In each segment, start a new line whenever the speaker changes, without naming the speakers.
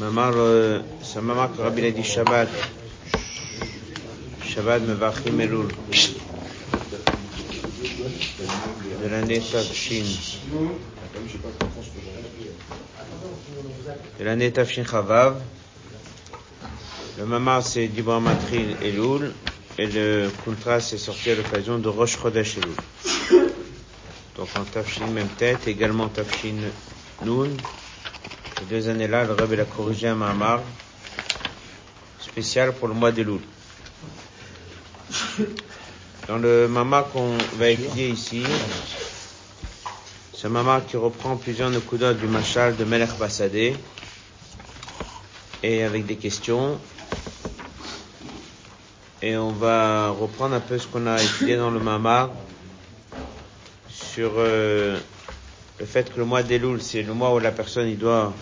Que Rabbi a dit Shabbat. Shabbat Mevachim Elul. De l'année Tafshin. De l'année Tafshin Chavav. Le maman c'est Dibra Matril Elul. Et le contrat c'est sorti à l'occasion de Rosh Chodesh Elul. Donc en Tafshin même tête, également Tafshin Noun. Ces deux années-là, le Rebbe a corrigé un mamar spécial pour le mois de Loul. Dans le mamar qu'on va étudier ici, c'est un mamar qui reprend plusieurs nekudas du machal de Melech Basadeh et avec des questions. Et on va reprendre un peu ce qu'on a étudié dans le mamar sur euh, le fait que le mois d'Elul, c'est le mois où la personne doit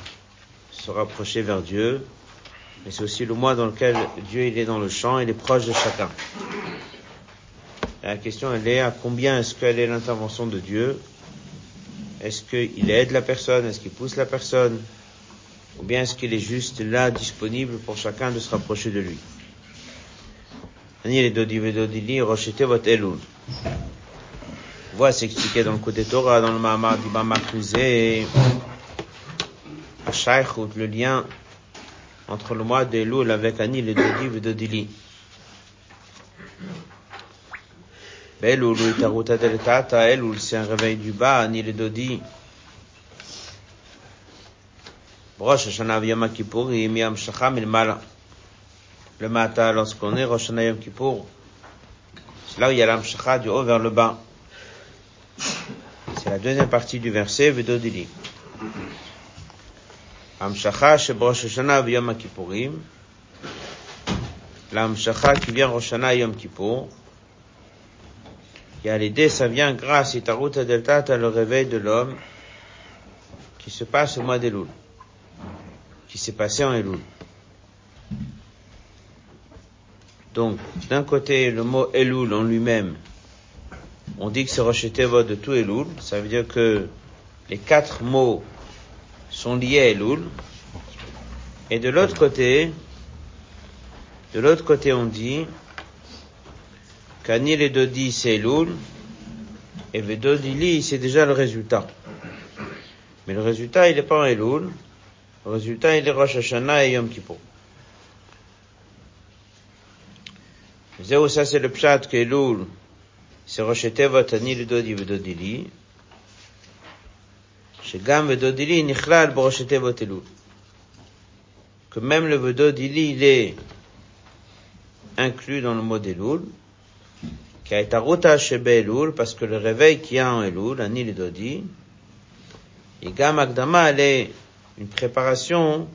se rapprocher vers Dieu, mais c'est aussi le mois dans lequel Dieu est dans le champ, il est proche de chacun. la question elle est à combien est-ce qu'elle est l'intervention de Dieu? Est-ce qu'il aide la personne? Est-ce qu'il pousse la personne? Ou bien est-ce qu'il est juste là, disponible pour chacun de se rapprocher de lui? C'est expliqué dans le côté Torah, dans le Mahamar du Bamakrizé, à Shaykhout, le lien entre le mois d'Elul avec Anil et Dodi et Dodili. Elul, Itaruta del Tata, Elul, c'est un réveil du bas, Anil et Dodi. Rosh Hashanah Yom Kippur, Yom Shacham il Mala. Le matin, lorsqu'on est Rosh Hashanah Yom Kippur, c'est là où il y a l'Amshacha du haut vers le bas. La deuxième partie du verset, Vedodili. Amshacha Shebrosh Hashanah Yom Kippourim. L'Amshacha qui vient Rosh Hashanah Yom Kippur. Et à l'idée, ça vient grâce à Tarut Delta, à le réveil de l'homme qui se passe au mois d'Elul. Qui s'est passé en Elul. Donc, d'un côté, le mot Elul en lui-même, on dit que c'est Rosh de tout Elul. Ça veut dire que les quatre mots sont liés à Elul. Et de l'autre côté, de l'autre côté, on dit qu'Anil et Dodi, c'est Elul. Et Vedodili, c'est déjà le résultat. Mais le résultat, il n'est pas en Elul. Le résultat, il est Rosh et Yom Kippur. ça c'est le pshat que Elul, c'est Rosh Tevot Ani Dodi Vedodili, שגם ודודילי נכלל בראשי תיבות אלול. Que même le Vedodili, il est inclus dans le mot d'Elul, qui a été Aruta Shebe Elul, parce que le réveil qu'il y a en Elul, Ani le Dodi, et Gam Agdama, elle est une préparation,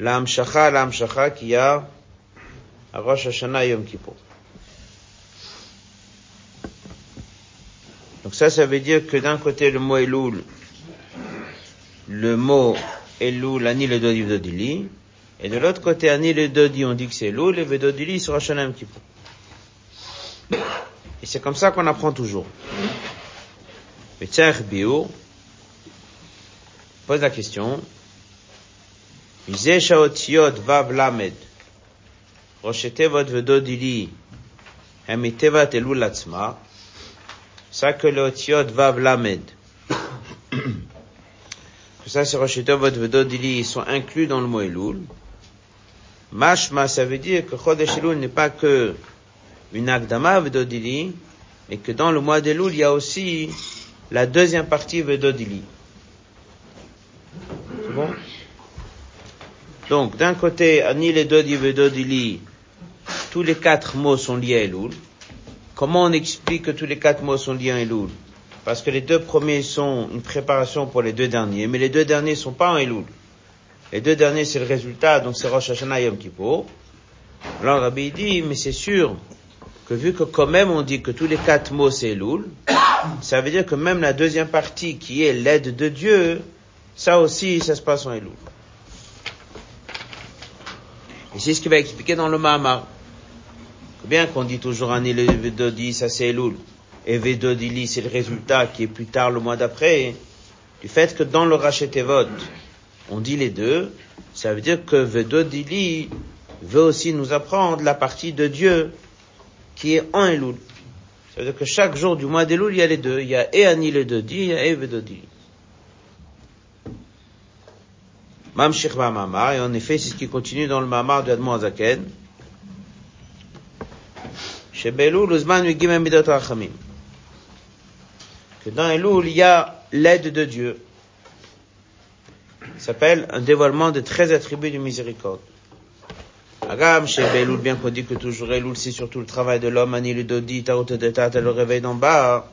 l'Amshacha, l'Amshacha qu'il y a à Rosh Hashanah Yom Kippur. Donc ça, ça veut dire que d'un côté, le mot Elul, le mot Elul, Anil le Dodi Vedodili, et de l'autre côté, Anil le Dodi, on dit que c'est Elul, et Vedodili, c'est Rachanam Kippou. Et c'est comme ça qu'on apprend toujours. Le Tchach pose la question, Shaotiot Vav Lamed, Rochetevot Vedodili, Hamitevat Elul Latzma, ça que l'otiot va lamed. Tout ça, c'est Roshito Vodvododili, ils sont inclus dans le mot Elul. Mashma, ça veut dire que Chodesh Elul n'est pas que une Agdama Vedodili, mais que dans le mois d'Elul, il y a aussi la deuxième partie Vedodili. C'est bon? Donc, d'un côté, Anil et Dodi Vedodili, tous les quatre mots sont liés à Elul. Comment on explique que tous les quatre mots sont liés à Elul Parce que les deux premiers sont une préparation pour les deux derniers, mais les deux derniers sont pas en Elul. Les deux derniers, c'est le résultat, donc c'est Rosh Hashanah Yom Kippur. Alors Rabbi dit, mais c'est sûr que vu que quand même on dit que tous les quatre mots c'est Elul, ça veut dire que même la deuxième partie qui est l'aide de Dieu, ça aussi, ça se passe en Elul. Et c'est ce qu'il va expliquer dans le Mahamar. Bien qu'on dit toujours un Vedodi, ça c'est Elul. Et Vedodili, c'est le résultat qui est plus tard le mois d'après. Du fait que dans le Rachetevot, on dit les deux, ça veut dire que Vedodili veut aussi nous apprendre la partie de Dieu qui est en Elul. Ça veut dire que chaque jour du mois d'Elul, il y a les deux. Il y a Eani le Dodi, il y a Evedodili. Mamshich Mamar, et en effet, c'est ce qui continue dans le Mamar de Admon Azaken. Chez Belul, Uzman Midot Rachamim. Que dans Elul, il y a l'aide de Dieu. Ça s'appelle un dévoilement de 13 attributs de miséricorde. Agam, chez Beloul, bien qu'on dit que toujours Eloul, c'est surtout le travail de l'homme, Ani le Dodi, Tarot de Tat, le réveil d'en bas.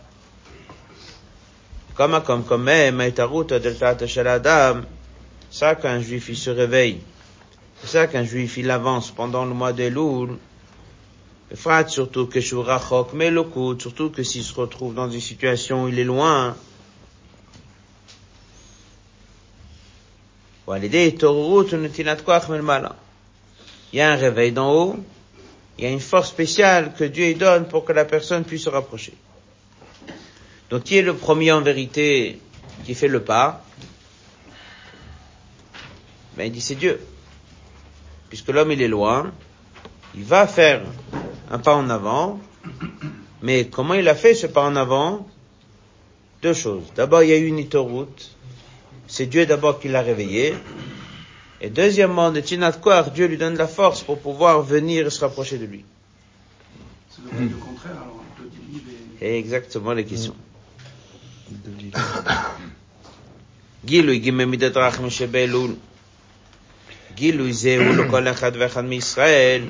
Comme, comme, comme même, et Tarot de Tat, Shaladam. Ça, qu'un juif, il se réveille. C'est ça qu'un juif, il avance pendant le mois. Frat, surtout que Shurachok, mais le coup, surtout que s'il se retrouve dans une situation où il est loin. il y a un réveil d'en haut, il y a une force spéciale que Dieu donne pour que la personne puisse se rapprocher. Donc qui est le premier en vérité qui fait le pas? Ben il dit c'est Dieu. Puisque l'homme il est loin, il va faire un pas en avant, mais comment il a fait ce pas en avant Deux choses. D'abord il y a eu une autoroute, c'est Dieu d'abord qui l'a réveillé, et deuxièmement, de Tinat Dieu lui donne la force pour pouvoir venir et se rapprocher de lui.
C'est le contraire alors
et... Exactement les questions. גילוי גימי מידת רחמי שבאלול. גילוי זה הוא לכל אחד ואחד מישראל.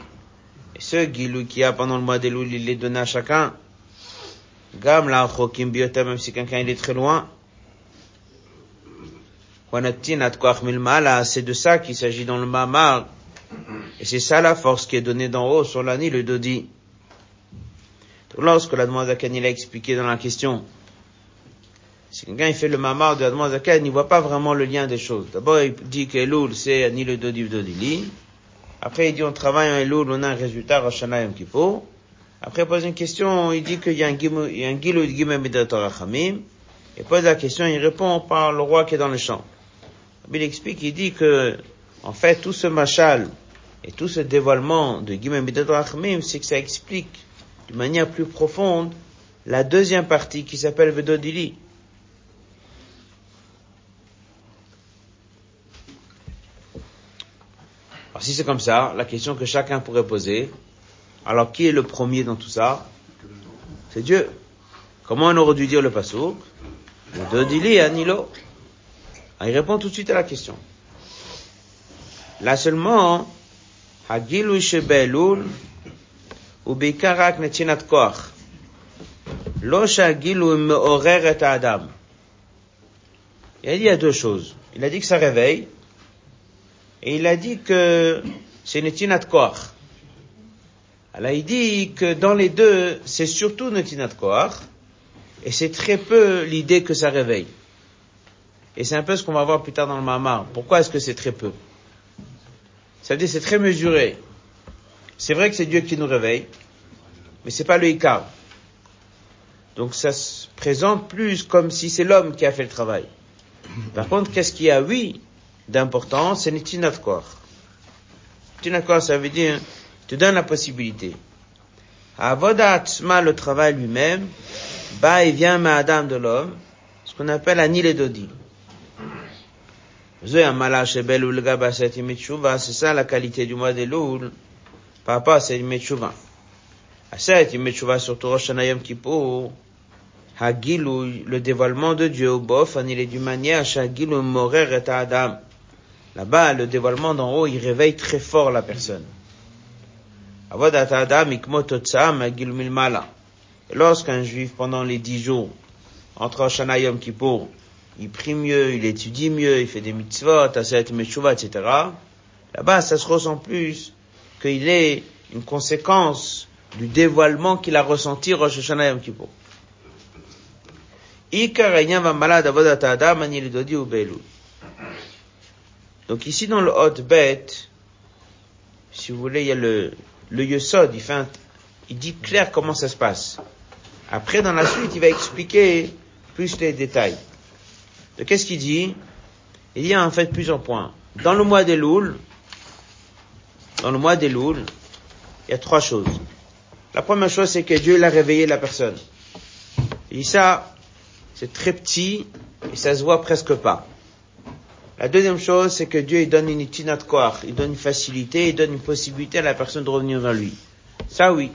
Ce guilou qu'il y a pendant le mois des loups, il les donné à chacun. Gam la chokim biota, même si quelqu'un il est très loin. C'est de ça qu'il s'agit dans le mamar. Et c'est ça la force qui est donnée d'en haut sur l'année, le dodi. Donc lorsque la demande Zakan il a expliqué dans la question, si quelqu'un fait le mamar de la demande Zakan, il ne voit pas vraiment le lien des choses. D'abord, il dit que l'oul, c'est ni le dodi, le dodili. Après, il dit on travaille en Elul, on a un résultat, Rosh Yom Kippur. Après, il pose une question, il dit qu'il y a un Gilou de Gimel Midator Il pose la question, il répond par le roi qui est dans le champ il explique, il dit que, en fait, tout ce machal et tout ce dévoilement de Guimel Rachmim, c'est que ça explique de manière plus profonde la deuxième partie qui s'appelle Vedodili. Si c'est comme ça, la question que chacun pourrait poser, alors qui est le premier dans tout ça? C'est Dieu. Comment on aurait dû dire le pasouk Anilo. Ah, il répond tout de suite à la question. Là seulement, Hagilu Shebelul, ou Netinat Koach. Lo Shagilu Meorer et Adam. Il a dit il y a deux choses. Il a dit que ça réveille, et il a dit que c'est Netinat Koach. Alors il dit que dans les deux, c'est surtout Netinat Koach, et c'est très peu l'idée que ça réveille. Et c'est un peu ce qu'on va voir plus tard dans le Mamar. Pourquoi est-ce que c'est très peu? Ça veut dire c'est très mesuré. C'est vrai que c'est Dieu qui nous réveille, mais c'est pas le Icar. Donc ça se présente plus comme si c'est l'homme qui a fait le travail. Par contre, qu'est-ce qu'il y a, oui, d'important, c'est Nitinat Tinakor, ça veut dire, te donne la possibilité. Avodat le travail lui-même, bah, il vient ma Adam de l'homme, ce qu'on appelle Anil et Dodi. C'est ça la qualité du mois de Loul par rapport à cette Metshuva. À cette Metshuva surtout Rosh Hashanah Kippur, Hagilou, le dévoilement de Dieu au bof, il est d'une manière, Hagilou morer et Adam. Là-bas, le dévoilement d'en haut, il réveille très fort la personne. Et lorsqu'un juif, pendant les dix jours, entre Rosh Hashanah Kippur, il prie mieux, il étudie mieux, il fait des mitzvot, aset meshuva, etc. Là-bas, ça se ressent plus qu'il est une conséquence du dévoilement qu'il a ressenti Rosh Hashanah Yom Kippur. Donc ici dans le hot bête, si vous voulez, il y a le, le il fait il dit clair comment ça se passe. Après, dans la suite, il va expliquer plus les détails. Qu'est-ce qu'il dit? Il y a en fait plusieurs points. Dans le mois des Louls, dans le mois des Louls, il y a trois choses. La première chose, c'est que Dieu l'a réveillé la personne. Et ça, c'est très petit et ça se voit presque pas. La deuxième chose, c'est que Dieu il donne une itinat il donne une facilité, il donne une possibilité à la personne de revenir vers lui. Ça oui,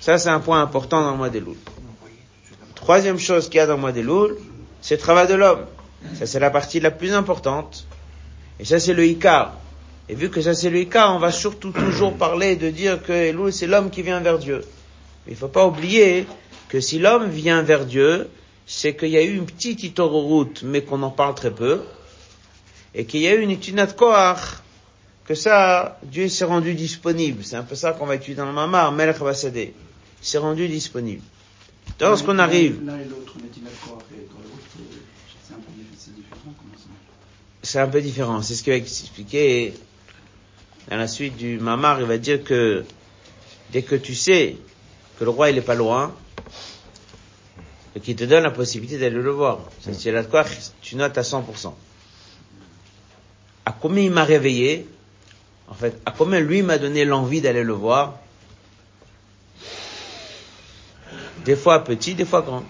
ça c'est un point important dans le mois des Louls. Troisième chose qu'il y a dans le mois des Louls, c'est le travail de l'homme. Ça c'est la partie la plus importante. Et ça c'est le Icar. Et vu que ça c'est le Icar, on va surtout toujours parler de dire que Elul c'est l'homme qui vient vers Dieu. Mais il faut pas oublier que si l'homme vient vers Dieu, c'est qu'il y a eu une petite route, mais qu'on en parle très peu, et qu'il y a eu une étude Koach, que ça, Dieu s'est rendu disponible. C'est un peu ça qu'on va étudier dans le Mamar, Melech Basadeh. Il s'est rendu disponible. Lorsqu'on arrive... c'est un peu différent. C'est ce qu'il va expliquer dans la suite du Mamar. Il va dire que dès que tu sais que le roi il est pas loin, et qu'il te donne la possibilité d'aller le voir. C'est quoi tu notes à 100%. À combien il m'a réveillé, en fait, à combien lui m'a donné l'envie d'aller le voir, des fois petit, des fois grand.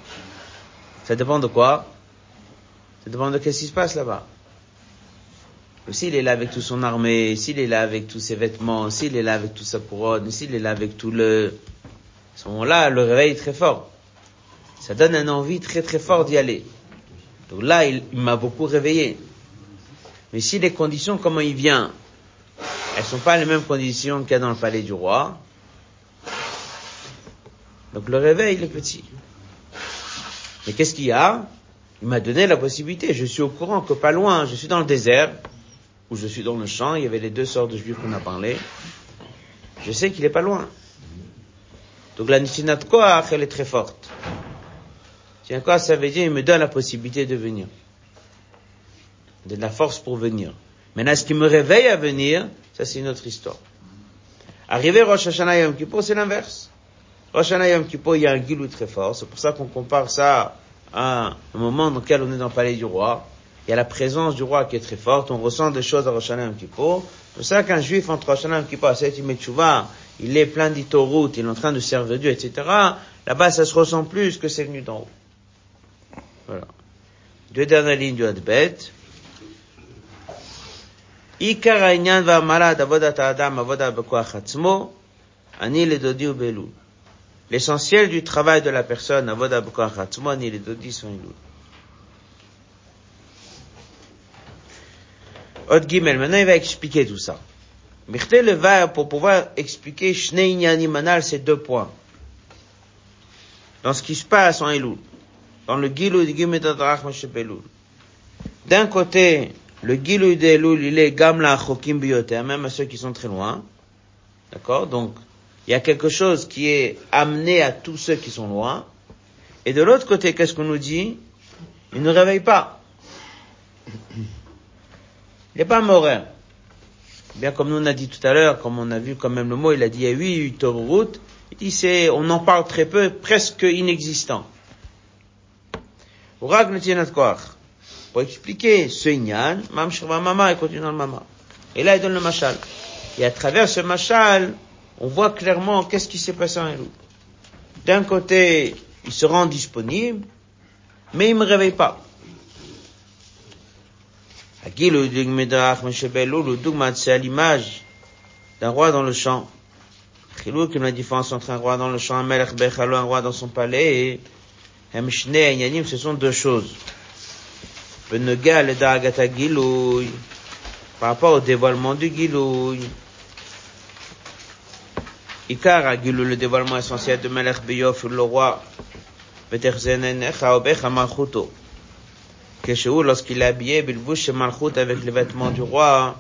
Ça dépend de quoi? Ça dépend de qu'est-ce qui se passe là-bas. S'il est là avec toute son armée, s'il est là avec tous ses vêtements, s'il est là avec toute sa couronne, s'il est là avec tout le... À ce moment-là, le réveil est très fort. Ça donne un envie très très fort d'y aller. Donc là, il, m'a beaucoup réveillé. Mais si les conditions, comment il vient, elles sont pas les mêmes conditions qu'il y a dans le palais du roi, donc le réveil, il est petit. Mais qu'est-ce qu'il y a? Il m'a donné la possibilité. Je suis au courant que pas loin, je suis dans le désert, ou je suis dans le champ, il y avait les deux sortes de juifs qu'on a parlé. Je sais qu'il est pas loin. Donc la Nishinat Koach, elle est très forte. Tiens, quoi ça veut dire Il me donne la possibilité de venir. De la force pour venir. Maintenant, ce qui me réveille à venir, ça c'est une autre histoire. Arriver Rosh Hashanah Yom Kippur, c'est l'inverse. Rosh Hashanah Yom Kippur, il y a un gilou très fort. C'est pour ça qu'on compare ça à un moment dans lequel on est dans le palais du roi il y a la présence du roi qui est très forte, on ressent des choses à Rosh Hashanah Kippur. C'est pour ça qu'un juif entre Rosh Hashanah Kippur et il est plein d'itorout, il est en train de servir Dieu, etc. Là-bas, ça se ressent plus que c'est venu d'en haut. Voilà. Deux dernières lignes du Hadbet. עיקר העניין והמרת עבודת האדם עבודה בכוח עצמו, אני לדודי ובאלול. L'essentiel du travail de la personne, עבודה בכוח עצמו, אני לדודי sont אלול. Od Gimel, maintenant il va expliquer tout ça. Mirte le va pour pouvoir expliquer Shnei Manal, ces deux points. Dans ce qui se passe en Elul. Dans le Gilou de Gimel Elul. D'un côté, le Gilou d'Elul, il est Gamla Chokim Bioter, même à ceux qui sont très loin. D'accord? Donc, il y a quelque chose qui est amené à tous ceux qui sont loin. Et de l'autre côté, qu'est-ce qu'on nous dit? Il ne réveille pas. Il n'est pas morin. Bien comme nous on a dit tout à l'heure, comme on a vu quand même le mot, il a dit a huit routes. Il dit c'est, on en parle très peu, presque inexistant. Pour expliquer ce Inyan, Mam Mama, il continue dans le Mama. Et là, il donne le Machal. Et à travers ce Machal, on voit clairement qu'est-ce qui s'est passé en Elou. D'un côté, il se rend disponible, mais il ne me réveille pas. Le c'est à l'image d'un roi dans le champ. Chilou, comme la différence entre un roi dans le champ, un roi dans son palais, et et ce sont deux choses. Par rapport au dévoilement du gilouy. Ikar a le dévoilement essentiel de melech beyof, le roi, malchuto lorsqu'il est habillé, Bilbouche Malchut avec les vêtements du roi,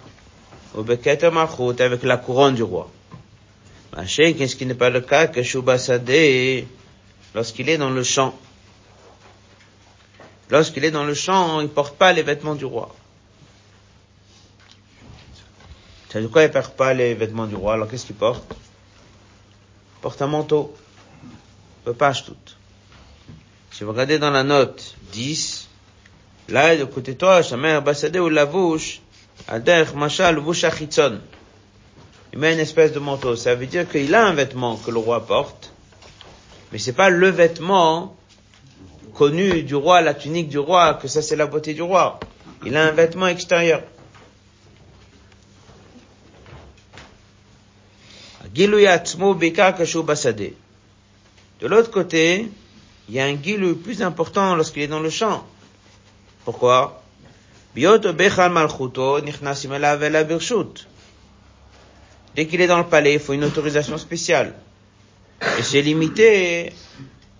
ou Beketer Malchut avec la couronne du roi. Machin, qu'est-ce qui n'est pas le cas? Que Shubasade, lorsqu'il est dans le champ. Lorsqu'il est dans le champ, il porte pas les vêtements du roi. C'est de quoi il porte pas les vêtements du roi Alors qu'est-ce qu'il porte? Il porte un manteau. Peu page toute. Si vous regardez dans la note 10, Là, de côté toi, Shamer Basadé ou Lavouche, Ader Machal Vushachitzon. Il met une espèce de manteau. Ça veut dire qu'il a un vêtement que le roi porte, mais c'est pas le vêtement connu du roi, la tunique du roi, que ça c'est la beauté du roi. Il a un vêtement extérieur. De l'autre côté, il y a un gilou plus important lorsqu'il est dans le champ. Pourquoi? Dès qu'il est dans le palais, il faut une autorisation spéciale. Et c'est limité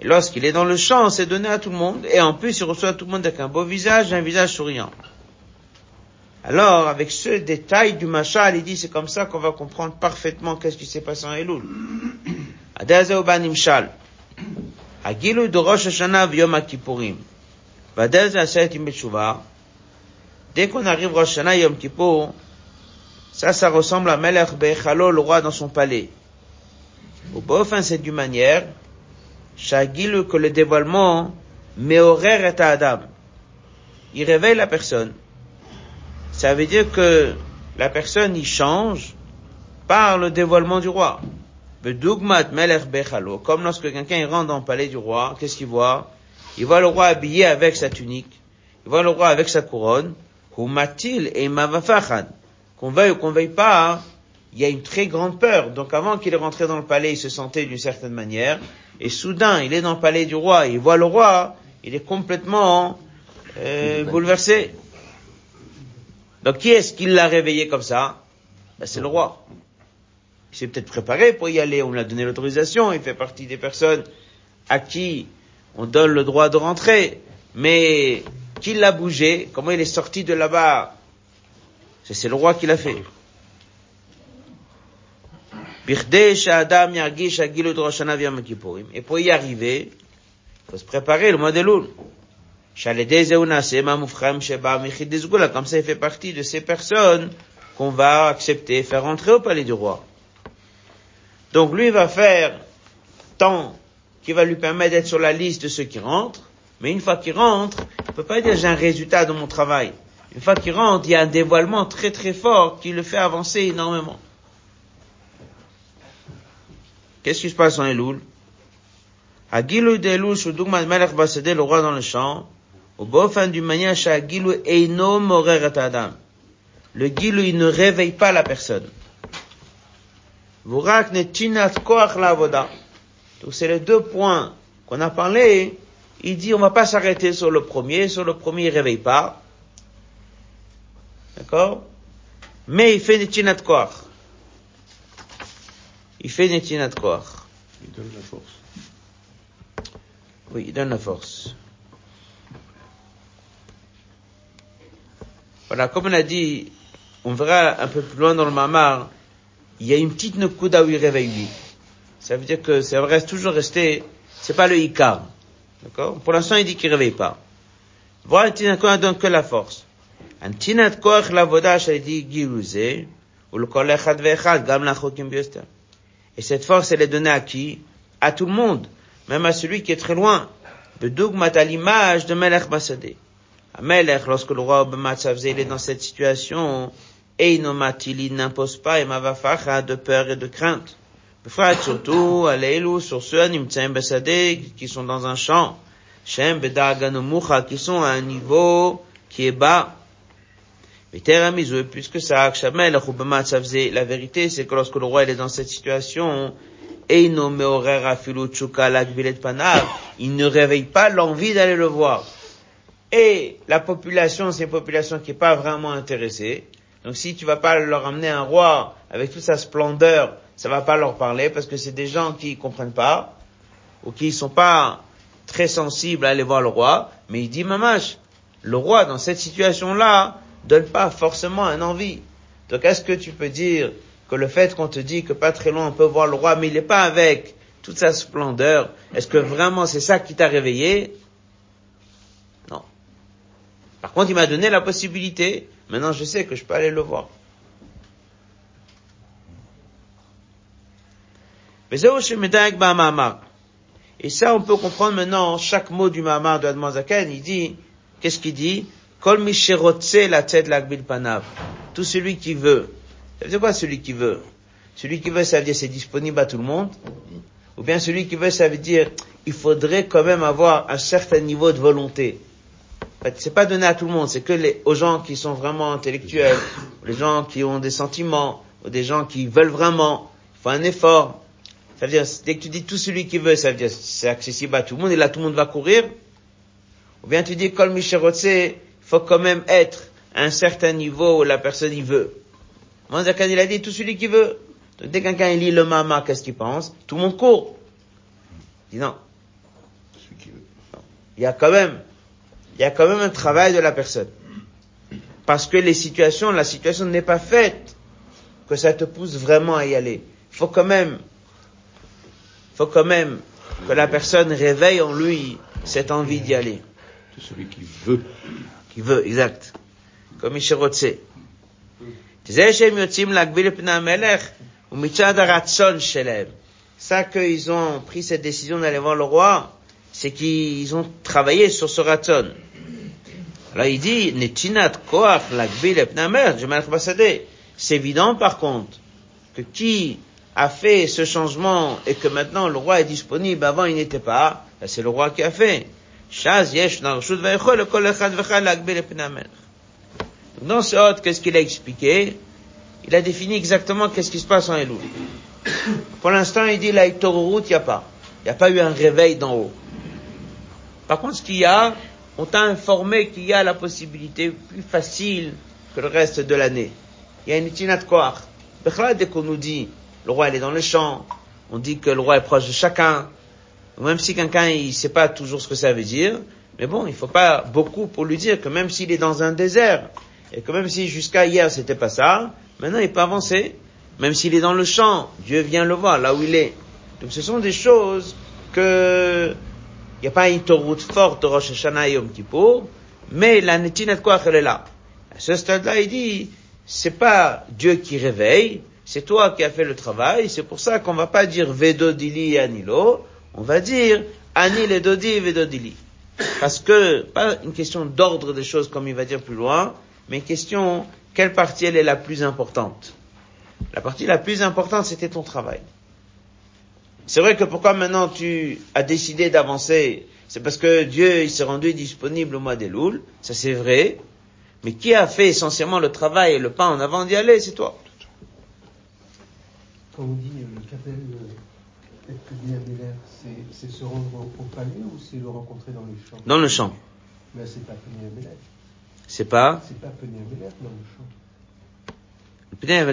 Et lorsqu'il est dans le champ, c'est donné à tout le monde et en plus, il reçoit tout le monde avec un beau visage et un visage souriant. Alors, avec ce détail du machal, il dit c'est comme ça qu'on va comprendre parfaitement qu'est-ce qui s'est passé en Elul. Agilu de Rosh Hashanah v'Yom Kippourim. Dès qu'on arrive Rosh Hashanah Yom Kippour, ça, ça ressemble à Melech Bechalo, le roi dans son palais. Fin, c'est d'une manière, Shagilu que le dévoilement, Meorer et Adam. Il réveille la personne. Ça veut dire que la personne y change par le dévoilement du roi. Comme lorsque quelqu'un rentre dans le palais du roi, qu'est-ce qu'il voit? Il voit le roi habillé avec sa tunique, il voit le roi avec sa couronne, et qu'on veuille ou qu'on veuille pas, il y a une très grande peur. Donc avant qu'il est rentré dans le palais, il se sentait d'une certaine manière, et soudain, il est dans le palais du roi, il voit le roi, il est complètement euh, bouleversé. Donc qui est-ce qui l'a réveillé comme ça? Ben, C'est le roi. Il s'est peut-être préparé pour y aller, on lui a donné l'autorisation, il fait partie des personnes à qui on donne le droit de rentrer. Mais qui l'a bougé? Comment il est sorti de là-bas? C'est le roi qui l'a fait. Et pour y arriver, il faut se préparer le mois de Loul. Comme ça, il fait partie de ces personnes qu'on va accepter, faire rentrer au palais du roi. Donc lui va faire tant qui va lui permettre d'être sur la liste de ceux qui rentrent, mais une fois qu'il rentre, il ne peut pas dire j'ai un résultat de mon travail. Une fois qu'il rentre, il y a un dévoilement très très fort qui le fait avancer énormément. Qu'est-ce qui se passe en Elul? Agilu de Elul, Melech le roi dans le champ, au fin d'une manière, eino adam. Le gilou, il ne réveille pas la personne. Vurak ne tinat koach voda. Donc c'est les deux points qu'on a parlé. Il dit, on va pas s'arrêter sur le premier. Sur le premier, il réveille pas. D'accord? Mais il fait netinat koach. Il fait netinat koach.
Il donne la force.
Oui, il donne la force. Voilà, comme on a dit, on verra un peu plus loin dans le mamar, il y a une petite nekuda où il réveille lui. Ça veut dire que ça reste toujours resté, c'est pas le ikar. D'accord? Pour l'instant, il dit qu'il réveille pas. Voilà, un donne que la force. Un tinat koach la vodash, elle dit giruze, ou le kol echad ve'echad, gam lachokim bioster. Et cette force, elle est donnée à qui? À tout le monde. Même à celui qui est très loin. Le dogmat à l'image de Melech Basadeh. Amelech, lorsque le roi Obematzav il est dans cette situation, Einomatili n'impose pas et mavafacha de peur et de crainte. Frère, surtout, Aleilu, sur ceux, Nimtsaim Besade, qui sont dans un champ, Shem Bedaganomucha, qui sont à un niveau qui est bas. Mais puisque ça, la vérité, c'est que lorsque le roi est dans cette situation, il ne réveille pas l'envie d'aller le voir. Et la population, c'est une population qui n'est pas vraiment intéressée. Donc si tu vas pas leur amener un roi avec toute sa splendeur, ça va pas leur parler parce que c'est des gens qui comprennent pas ou qui sont pas très sensibles à aller voir le roi. Mais il dit, mamache, le roi dans cette situation-là donne pas forcément un envie. Donc est-ce que tu peux dire que le fait qu'on te dit que pas très loin on peut voir le roi, mais il n'est pas avec toute sa splendeur, est-ce que vraiment c'est ça qui t'a réveillé? Non. Par contre, il m'a donné la possibilité. Maintenant, je sais que je peux aller le voir. Et ça, on peut comprendre maintenant chaque mot du Mahamar de Adman. Il dit, qu'est-ce qu'il dit? Kol la tête panav. Tout celui qui veut. Ça veut dire quoi celui qui veut? Celui qui veut, ça veut dire c'est disponible à tout le monde. Ou bien celui qui veut, ça veut dire il faudrait quand même avoir un certain niveau de volonté. C'est pas donné à tout le monde, c'est que les, aux gens qui sont vraiment intellectuels, les gens qui ont des sentiments, ou des gens qui veulent vraiment, il faut un effort. Ça veut dire, dès que tu dis tout celui qui veut, ça veut dire c'est accessible à tout le monde et là tout le monde va courir. Ou bien tu dis il faut quand même être à un certain niveau où la personne y veut. Manzakan il a dit tout celui qui veut. Donc, dès quelqu'un lit le mama, qu'est-ce qu'il pense? Tout le monde court. Il dit non. Celui qui veut. Il y a quand même, il y a quand même un travail de la personne. Parce que les situations, la situation n'est pas faite que ça te pousse vraiment à y aller. Il faut quand même faut quand même que la personne réveille en lui cette envie d'y aller.
C'est celui qui veut.
Qui veut, exact. Comme il sait. Ça qu'ils ont pris cette décision d'aller voir le roi, c'est qu'ils ont travaillé sur ce raton. Alors il dit, c'est évident par contre que qui a fait ce changement et que maintenant le roi est disponible, avant il n'était pas, c'est le roi qui a fait. Dans ce hôte, qu'est-ce qu'il a expliqué? Il a défini exactement qu'est-ce qui se passe en Elul. Pour l'instant, il dit la il n'y a pas. Il n'y a pas eu un réveil d'en haut. Par contre, ce qu'il y a, on t'a informé qu'il y a la possibilité plus facile que le reste de l'année. Il y a une itinat koach. Dès qu'on nous dit le roi il est dans le champ, on dit que le roi est proche de chacun, même si quelqu'un il sait pas toujours ce que ça veut dire, mais bon, il faut pas beaucoup pour lui dire que même s'il est dans un désert, et que même si jusqu'à hier c'était pas ça, maintenant il peut avancer, même s'il est dans le champ, Dieu vient le voir là où il est. Donc ce sont des choses que il n'y a pas une autoroute forte de Rosh Hashanah et Yom mais la netinat quoi elle est là. À ce stade-là, il dit, c'est pas Dieu qui réveille, c'est toi qui as fait le travail, c'est pour ça qu'on va pas dire Vedodili et Anilo, on va dire Anil et Dodi Vedodili. Parce que, pas une question d'ordre des choses comme il va dire plus loin, mais une question, quelle partie elle est la plus importante? La partie la plus importante, c'était ton travail. C'est vrai que pourquoi maintenant tu as décidé d'avancer, c'est parce que Dieu, il s'est rendu disponible au mois des Louls, ça c'est vrai, mais qui a fait essentiellement le travail et le pas en avant d'y aller, c'est toi.
C'est se rendre au, palais ou c'est le rencontrer dans le champ
Dans le champ.
Mais c'est pas Peniel
C'est pas?
C'est pas dans le champ.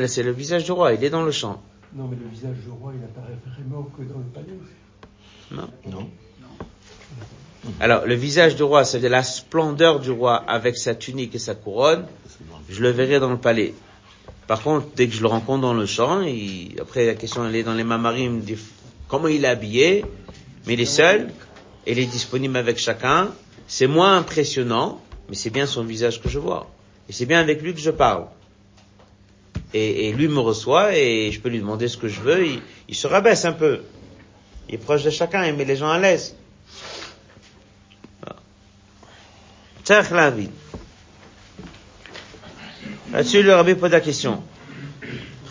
C'est le visage du roi, il est dans le champ.
Non, mais le visage du roi, il apparaît vraiment que dans le palais.
Non. Non. Alors, le visage du roi, c'est de la splendeur du roi avec sa tunique et sa couronne. Je le verrai dans le palais. Par contre, dès que je le rencontre dans le champ, après la question elle est dans les mamarim, comment il est habillé, mais il est seul, et il est disponible avec chacun, c'est moins impressionnant, mais c'est bien son visage que je vois. Et c'est bien avec lui que je parle. Et, lui me reçoit, et je peux lui demander ce que je veux, il, se rabaisse un peu. Il est proche de chacun, il met les gens à l'aise. Là-dessus, le rabbi pose la question.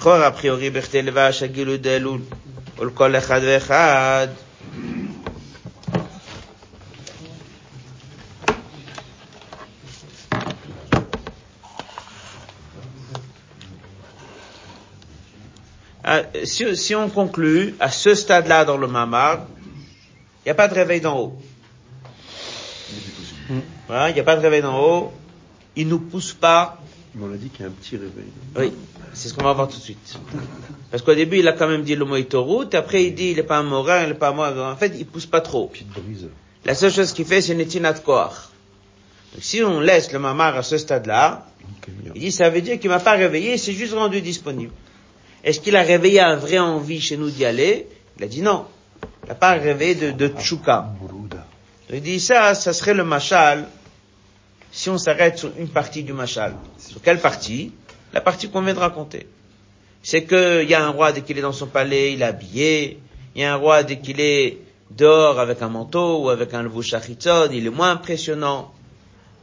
A priori, vechad. Si, si, on conclut, à ce stade-là dans le mamar, il n'y a pas de réveil d'en haut. Voilà, il n'y a pas de réveil d'en haut. Il nous pousse pas
on a dit qu'il y a un petit réveil.
Oui, c'est ce qu'on va voir tout de suite. Parce qu'au début, il a quand même dit le mot et après il dit il n'est pas un morin, il n'est pas mort. En fait, il pousse pas trop. La seule chose qu'il fait, c'est une étinat koach. Donc si on laisse le mamar à ce stade-là, Il dit, ça veut dire qu'il m'a pas réveillé, il s'est juste rendu disponible. Est-ce qu'il a réveillé un vrai envie chez nous d'y aller? Il a dit non. Il n'a pas réveillé de, de tchouka. Il dit ça, ça serait le machal si on s'arrête sur une partie du machal. Sur quelle partie? La partie qu'on vient de raconter. C'est qu'il y a un roi dès qu'il est dans son palais, il est habillé. Il y a un roi dès qu'il est dehors avec un manteau ou avec un levushachitson, il est moins impressionnant.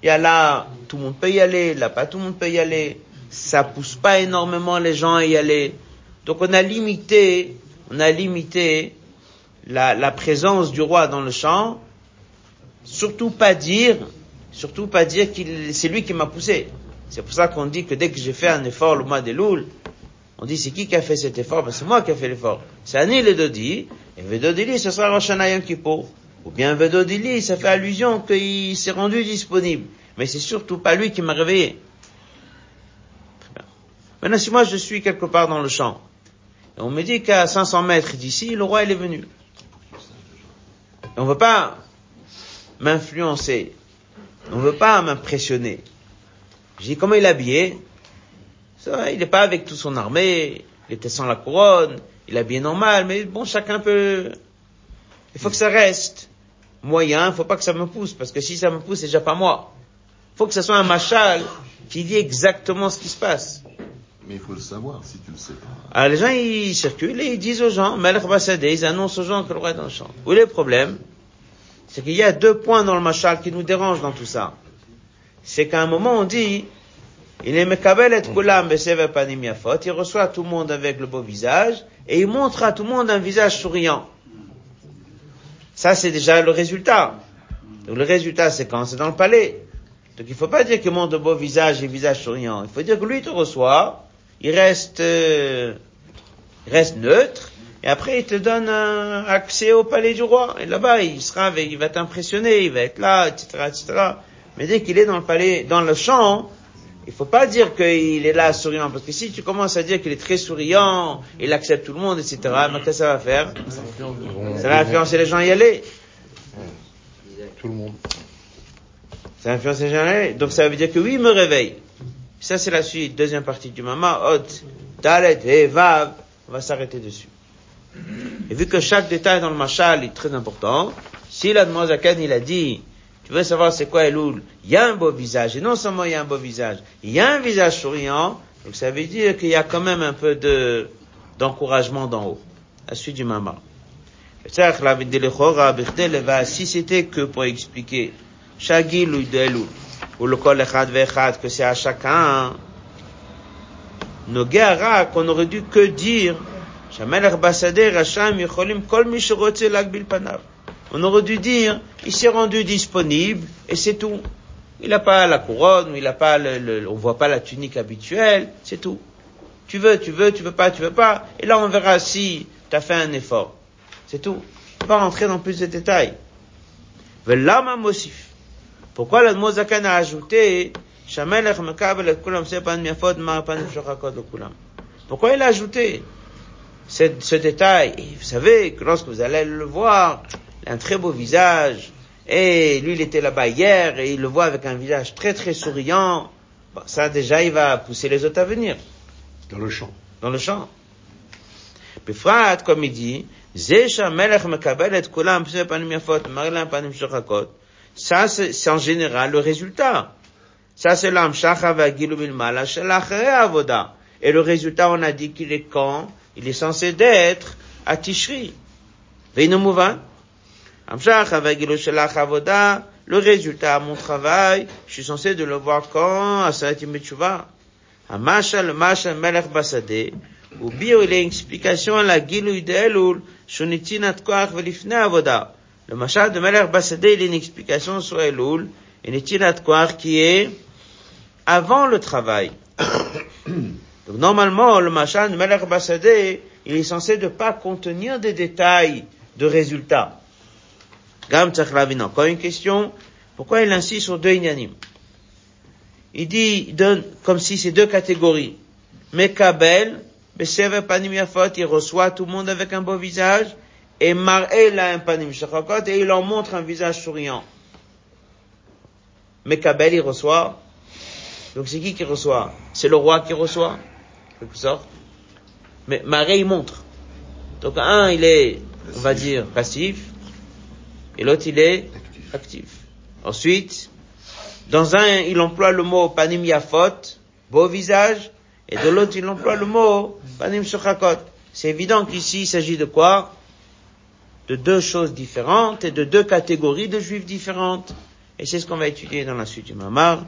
Il y a là, tout le monde peut y aller, là pas tout le monde peut y aller. Ça pousse pas énormément les gens à y aller. Donc on a limité, on a limité la présence du roi dans le champ. Surtout pas dire, surtout pas dire qu'il, c'est lui qui m'a poussé. C'est pour ça qu'on dit que dès que j'ai fait un effort le mois des Loul, on dit c'est qui qui a fait cet effort? Ben, c'est moi qui ai fait l'effort. C'est le Dodi, et Vedodili, ce sera Rosh Hashanah Kippur. Ou bien Vedodili, ça fait allusion qu'il s'est rendu disponible. Mais c'est surtout pas lui qui m'a réveillé. Maintenant, si moi je suis quelque part dans le champ, et on me dit qu'à 500 mètres d'ici, le roi il est venu. Et on veut pas m'influencer. On veut pas m'impressionner. Je dis comment il est habillé? Ça, il n'est pas avec toute son armée. Il était sans la couronne. Il est habillé normal. Mais bon, chacun peut. Il faut que ça reste moyen. Il faut pas que ça me pousse parce que si ça me pousse, c'est déjà pas moi. Il faut que ce soit un machal qui dit exactement ce qui se passe.
Mais il faut le savoir si tu le sais pas.
Alors les gens, ils circulent et ils disent aux gens, Melech Bassadeh, ils annoncent aux gens que le roi est dans le champ. Où est le problème? C'est qu'il y a deux points dans le machal qui nous dérangent dans tout ça. C'est qu'à un moment, on dit, il est mekabel et panim yafot, il reçoit tout le monde avec le beau visage, et il montre à tout le monde un visage souriant. Ça, c'est déjà le résultat. Donc le résultat, c'est quand c'est dans le palais. Donc il faut pas dire qu'il montre de beau visage et visage souriant. Il faut dire que lui, il te reçoit, il reste, euh, il reste neutre, et après il te donne un accès au palais du roi. Et là-bas, il sera, avec- il va t'impressionner, il va être là, etc., etc. Mais dès qu'il est dans le palais, dans le champ, il faut pas dire qu'il est là souriant, parce que si tu commences à dire qu'il est très souriant, il accepte tout le monde, etc., mais qu'est-ce que ça va faire Ça va influencer les gens à y aller.
Tout le monde.
Ça va influencer les gens à y aller. Donc ça veut dire que oui, il me réveille. Ça c'est la suite, deuxième partie du mama, Hot, Dalet et Vav, on va s'arrêter dessus. Mhm. Et vu que chaque détail dans le machal est très important, si la Zakan il a dit, tu veux savoir c'est quoi Elul, il y a un beau visage, et non seulement il y a un beau visage, il y a un visage souriant, donc ça veut dire qu'il y a quand même un peu de, d'encouragement d'en haut. À suite du maman. Si c'était que pour expliquer, chaque ou de ou le kol que c'est à chacun, hein. nos qu'on aurait dû que dire on aurait dû dire, il s'est rendu disponible et c'est tout. Il n'a pas la couronne, il n'a pas le, le, on voit pas la tunique habituelle, c'est tout. Tu veux, tu veux, tu veux pas, tu veux pas. Et là, on verra si tu as fait un effort. C'est tout. On va rentrer dans plus de détails. Velama motif. Pourquoi la Mozakan a ajouté Pourquoi il a ajouté? ce, ce détail Et vous savez que lorsque vous allez le voir, il a un très beau visage. Et lui, il était là-bas hier et il le voit avec un visage très très souriant. Bon, ça déjà, il va pousser les autres à venir
Dans le champ.
dans le champ. בפרט, comme il dit, זה שהמלך מקבל את כולם פני פנים יפות, מראה להם פנים שוחקות, ça c'est c'est en général le résultat. Ça c'est l'amshacha והגילו מלמעלה של אחרי העבודה. Et le résultat, on a dit qu'il est quand il est censé d'être à Tishri. Le résultat à mon travail, je suis censé de le voir quand? À Saatimetchouva. À Machal, Machal, Melech Basadeh, ou bien il y a une explication à la Gilui de Elul, Avoda. Le Machal de Melech il y a une explication sur Elul, qui est avant le travail. Donc, normalement, le machin de Melech il est censé de pas contenir des détails de résultats. Gam Tzach Lavin, encore une question. Pourquoi il insiste sur deux inyanim? Il dit, donne comme si c'est deux catégories. Mekabel, Besever Panim Yafot, il reçoit tout le monde avec un beau visage, et Mar'el a un Panim Shachakot, et il en montre un visage souriant. Mekabel, il reçoit, Donc c'est qui qui reçoit? C'est le roi qui reçoit, quelque sorte. Mais Maré, il montre. Donc un, il est, on va dire, passif, et l'autre, il est actif. Ensuite, dans un, il emploie le mot panim yafot, beau visage, et de l'autre, il emploie le mot panim shokakot. C'est évident qu'ici, il s'agit de quoi? De deux choses différentes et de deux catégories de juifs différentes. Et c'est ce qu'on va étudier dans la suite du Mamar.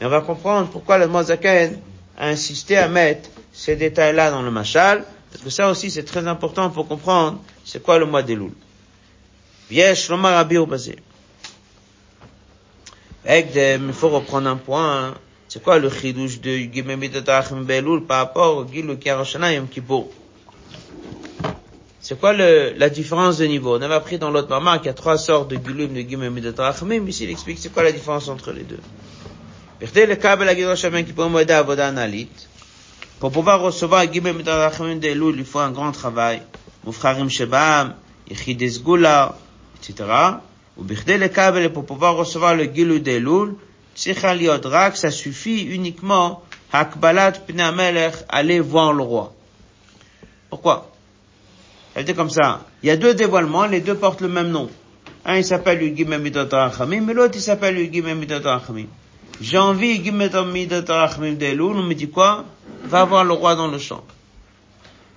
Et on va comprendre pourquoi le Mozaken a insisté à mettre ces détails-là dans le machal, parce que ça aussi c'est très important pour comprendre c'est quoi le mois des louls. Yesh, l'omar abir basé. Il faut reprendre un point, hein. c'est quoi le chidouche de Gimemidatachim Beloul par rapport au Gilou Kiaroshana Yom Kippur? C'est quoi le, la différence de niveau? On avait appris dans l'autre maman qu'il y a trois sortes de Giloum de Gimemidatachim, mais ici il explique c'est quoi la différence entre les deux. Pour pouvoir recevoir Gimel Mitarachim de Elul, il faut un grand travail. Moufrarim Shebam, Yechides Gula, etc. Ou Bichdé le Kabel, pour pouvoir recevoir le Gilu de Elul, Tsichaliot Rak, ça suffit uniquement Hakbalat Pnamelech, aller voir le roi. Pourquoi? Elle dit comme ça. Il y a deux dévoilements, les deux portent le même nom. Un, il s'appelle Yugim Midotarachamim, mais l'autre, il s'appelle Yugim Midotarachamim. J'ai envie Yugim Midotarachamim de Elul, on me dit quoi? Va voir le roi dans le champ.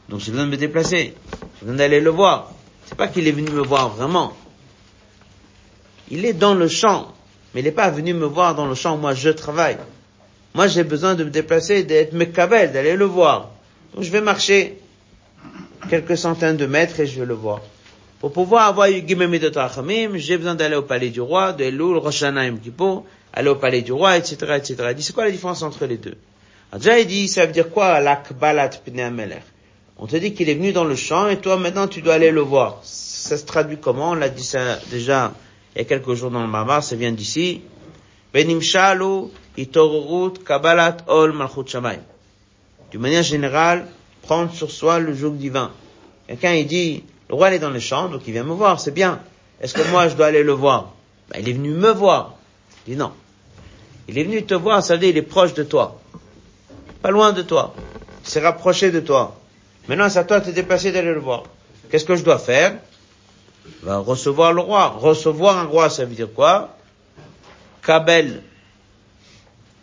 Donc j'ai besoin de me déplacer. J'ai besoin d'aller le voir. C'est pas qu'il est venu me voir vraiment. Il est dans le champ. Mais il n'est pas venu me voir dans le champ. Moi, je travaille. Moi, j'ai besoin de me déplacer, d'être mekabel, d'aller le voir. Donc je vais marcher quelques centaines de mètres et je vais le voir. Pour pouvoir avoir Gimel Midot Rachamim, j'ai besoin d'aller au palais du roi, de Elul, Rosh Hashanah, Yom Kippur, aller au palais du roi, etc., etc. Il dit, c'est quoi la différence entre les deux? Déjà, il dit, ça veut dire quoi, l'akbalat pnei amelech? On te dit qu'il est venu dans le champ et toi, maintenant, tu dois aller le voir. Ça se traduit comment? On l'a dit ça déjà il y a quelques jours dans le Mamar, ça vient d'ici. Benim shalu, itorurut, kabbalat, ol, malchut shamayim. D'une manière générale, prendre sur soi le joug divin. Quelqu'un, il dit, le roi il est dans le champ, donc il vient me voir, c'est bien. Est-ce que moi, je dois aller le voir? Ben, il est venu me voir. Il dit non. Il est venu te voir, ça veut dire il est proche de toi. Pas loin de toi. Il s'est rapproché de toi. Maintenant, c'est à toi de te déplacer d'aller le voir. Qu'est-ce que je dois faire? Va recevoir le roi. Recevoir un roi, ça veut dire quoi? Kabel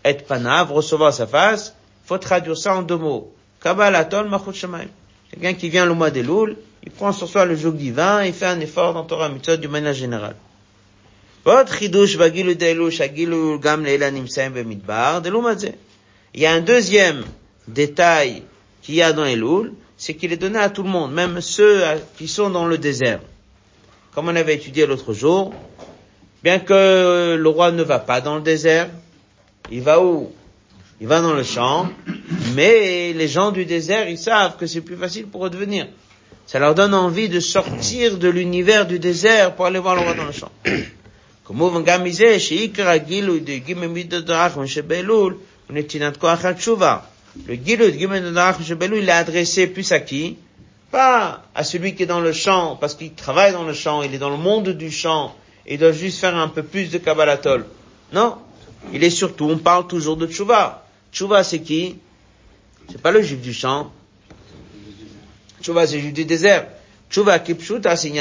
et panav, recevoir sa face. Faut traduire ça en deux mots. Kabal aton machut shemaim. Quelqu'un qui vient le mois des Loul, il prend sur soi le joug divin, il fait un effort dans Torah Mitzvot d'une manière générale. Il y a un deuxième détail qu'il y a dans Elul, c'est qu'il est donné à tout le monde, même ceux qui sont dans le désert. Comme on avait étudié l'autre jour, bien que le roi ne va pas dans le désert, il va où? Il va dans le champ, mais les gens du désert, ils savent que c'est plus facile pour eux de venir. Ça leur donne envie de sortir de l'univers du désert pour aller voir le roi dans le champ. Le Gilud, il a adressé plus à qui? Pas à celui qui est dans le champ, parce qu'il travaille dans le champ, il est dans le monde du champ, et il doit juste faire un peu plus de Kabbalatol. Non, il est surtout, on parle toujours de Tshuva. Tshuva, c'est qui? C'est pas le juif du champ. Tshuva, c'est le juif du désert. Tshuva, kipshuta, c'est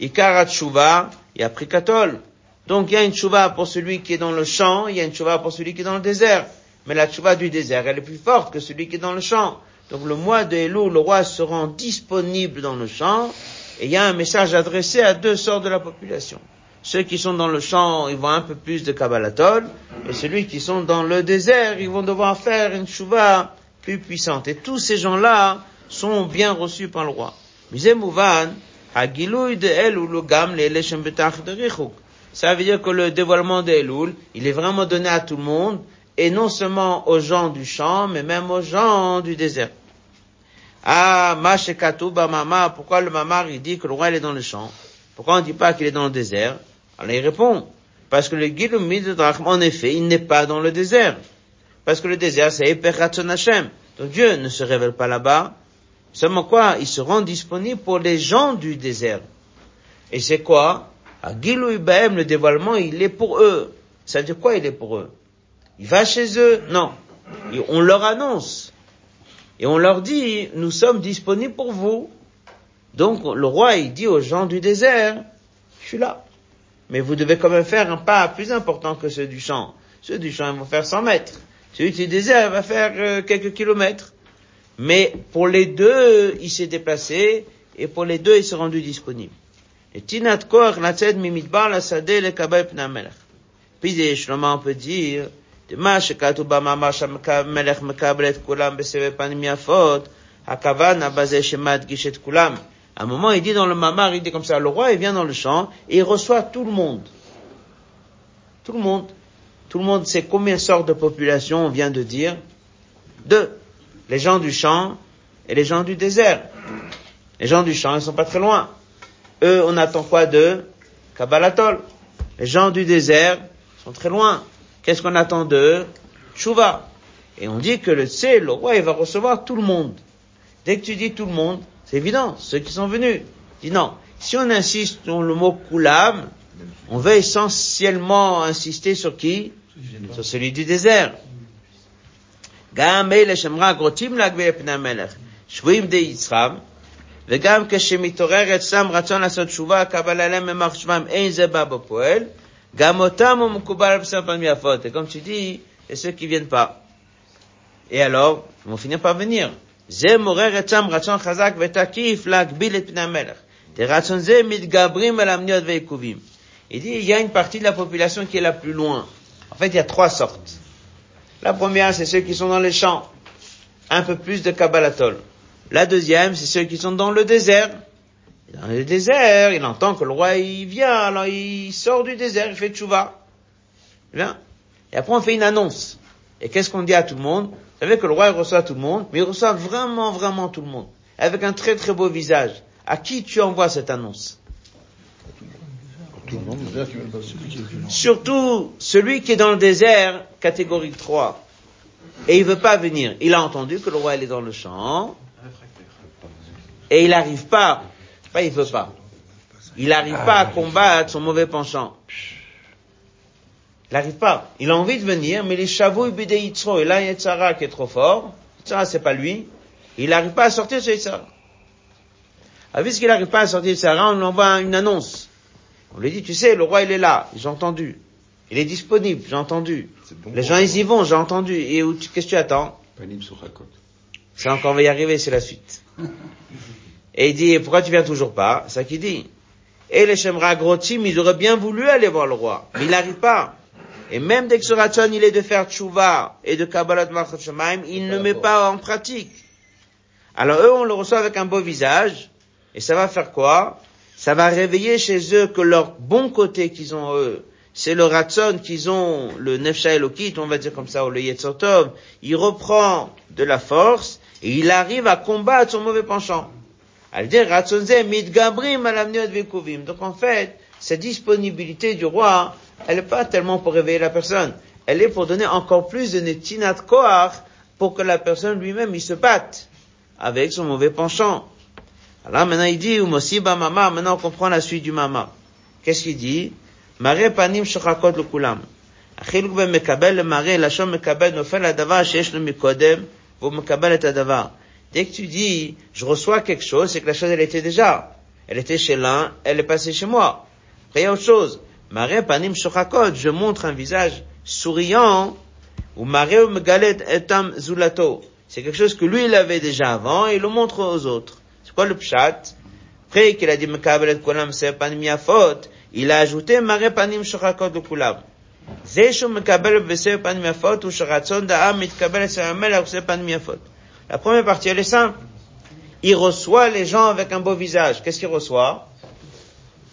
Ikara Tshuva, et après Katol. Donc il y a une Tchouva pour celui qui est dans le champ, il y a une Tchouva pour celui qui est dans le désert. Mais la tchouva du désert, elle est plus forte que celui qui est dans le champ. Donc le mois de Elul, le roi se rend disponible dans le champ, et il y a un message adressé à deux sortes de la population. Ceux qui sont dans le champ, ils vont un peu plus de Kabbalatol, et ceux qui sont dans le désert, ils vont devoir faire une tchouva plus puissante. Et tous ces gens-là sont bien reçus par le roi. Ça veut dire que le dévoilement de Elul, il est vraiment donné à tout le monde, et non seulement aux gens du champ, mais même aux gens du désert. Ah, Mashekatu Mama, pourquoi le mamar il dit que le roi il est dans le champ? Pourquoi on ne dit pas qu'il est dans le désert? Alors il répond, parce que le Gilum Midrachim, en effet, il n'est pas dans le désert. Parce que le désert, c'est Eperatson Hashem. Donc Dieu ne se révèle pas là-bas. Seulement quoi? Il se rend disponible pour les gens du désert. Et c'est quoi? Le dévoilement, il est pour eux. Ça veut dire quoi il est pour eux? Il va chez eux? Non. On leur annonce. Et on leur dit, nous sommes disponibles pour vous. Donc le roi, il dit aux gens du désert, je suis là. Mais vous devez quand même faire un pas plus important que ceux du champ. Ceux du champ, ils vont faire 100 mètres. Celui du désert va faire euh, quelques kilomètres. Mais pour les deux, il s'est déplacé, et pour les deux, il s'est rendu disponible. Et. Puis Shlomo, peut dire, de ma shekatu b'mamar shamelech mekabel et kulam beseve panim yafot, hakavana bazeh shemat gishet kulam. À un moment, il dit dans le mamar, il dit comme ça, le roi, il vient dans le champ, et il reçoit tout le monde. Tout le monde. Tout le monde sait combien sortes de population on vient de dire? Deux. Les gens du champ et les gens du désert. Les gens du champ, ils sont pas très loin. Eux, on attend quoi d'eux? Kabbalatol Les gens du désert sont très loin. Qu'est-ce qu'on attend d'eux? Tshuva? Et on dit que le Tsé, le roi, il va recevoir tout le monde. Dès que tu dis tout le monde, c'est évident, ceux qui sont venus. Dis non. Si on insiste sur le mot Kulam, on veut essentiellement insister sur qui? Sur celui du désert. וגם כשמתעורר אצלם רצון לעשות תשובה, קבלה עליהם ממחשבם, אין זה בא בפועל, גם אותם הוא מקובל על בשר פעמים יפות. Et comme tu dis, et ceux qui viennent pas. Et alors, ils vont finir par venir. זה מעורר אצלם רצון חזק ותקיף להגביל את פני המלך. דרצון זה מתגברים על המניות והעיכובים. Il dit, il y a une partie de la population qui est la plus loin. En fait, il y a trois sortes. La première, c'est ceux qui sont dans les champs. Un peu plus de Kabbalatol. La deuxième, c'est ceux qui sont dans le désert. Dans le désert, il entend que le roi, il vient, alors il sort du désert, il fait tchouva. Bien. Et après, on fait une annonce. Et qu'est-ce qu'on dit à tout le monde? Vous savez que le roi, il reçoit tout le monde, mais il reçoit vraiment, vraiment tout le monde. Avec un très, très beau visage. À qui tu envoies cette annonce?
Tout le monde.
Surtout celui qui est dans le désert, catégorie 3, et il veut pas venir. Il a entendu que le roi il est dans le champ, et il n'arrive pas, pas il veut pas, il n'arrive pas à combattre son mauvais penchant. Il n'arrive pas. Il a envie de venir, mais les chavouilles bidé Yitzro, et là, Yitzhara qui est trop fort, Yitzhara c'est pas lui, il n'arrive pas à sortir ce Yitzhara. Ah, puisqu'il n'arrive pas à sortir Yitzhara, on lui envoie une annonce. On lui dit, tu sais, le roi il est là, j'ai entendu. Il est disponible, j'ai entendu.
C'est bon
Les gens ils y vont, j'ai entendu. Et où tu- qu'est-ce que tu attends? Ça encore on va y arriver, c'est la suite. Et il dit, pourquoi tu viens toujours pas? C'est ça qu'il dit. Et les Shemra Grotim, ils auraient bien voulu aller voir le roi, mais il n'arrive pas. Et même dès que ce Ratson, il est de faire tchouva et de Kabbalat Malchut Shemaim, il ne met pas en pratique. Alors eux, on le reçoit avec un beau visage, et ça va faire quoi? Ça va réveiller chez eux que leur bon côté qu'ils ont eux, c'est le Ratson qu'ils ont, le Nefsha Elokit, on va dire comme ça, ou le Yetzotov, il reprend de la force, et il arrive à combattre son mauvais penchant. Donc en fait, cette disponibilité du roi, elle n'est pas tellement pour réveiller la personne. Elle est pour donner encore plus de netinat koach pour que la personne lui-même, il se batte avec son mauvais penchant. Alors maintenant il dit, umosiba mama, maintenant on comprend la suite du mama. Qu'est-ce qu'il dit? Mare panim shachakot le kulam. החילוק בין מקבל למראה, לשון מקבל נופל הדבר שיש לו מקודם, והוא מקבל את הדבר. Dès que tu dis, je reçois quelque chose, c'est que la chose, elle était déjà. Elle était chez l'un, elle est passée chez moi. Après, il y a autre chose. Maré panim shochakot, je montre un visage souriant, ou maré ou megalet etam zulato. C'est quelque chose que lui, il avait déjà avant, et il le montre aux autres. C'est quoi le pshat? Après qu'il a dit mekabel et kulam se panim yafot, il a ajouté maré panim shochakot le kulam. זה שהוא מקבל בסר פנים יפות הוא שרצון דעם מתקבל אצל המלך בסר פנים יפות. la première partie, elle est simple. Il reçoit les gens avec un beau visage. Qu'est-ce qu'il reçoit?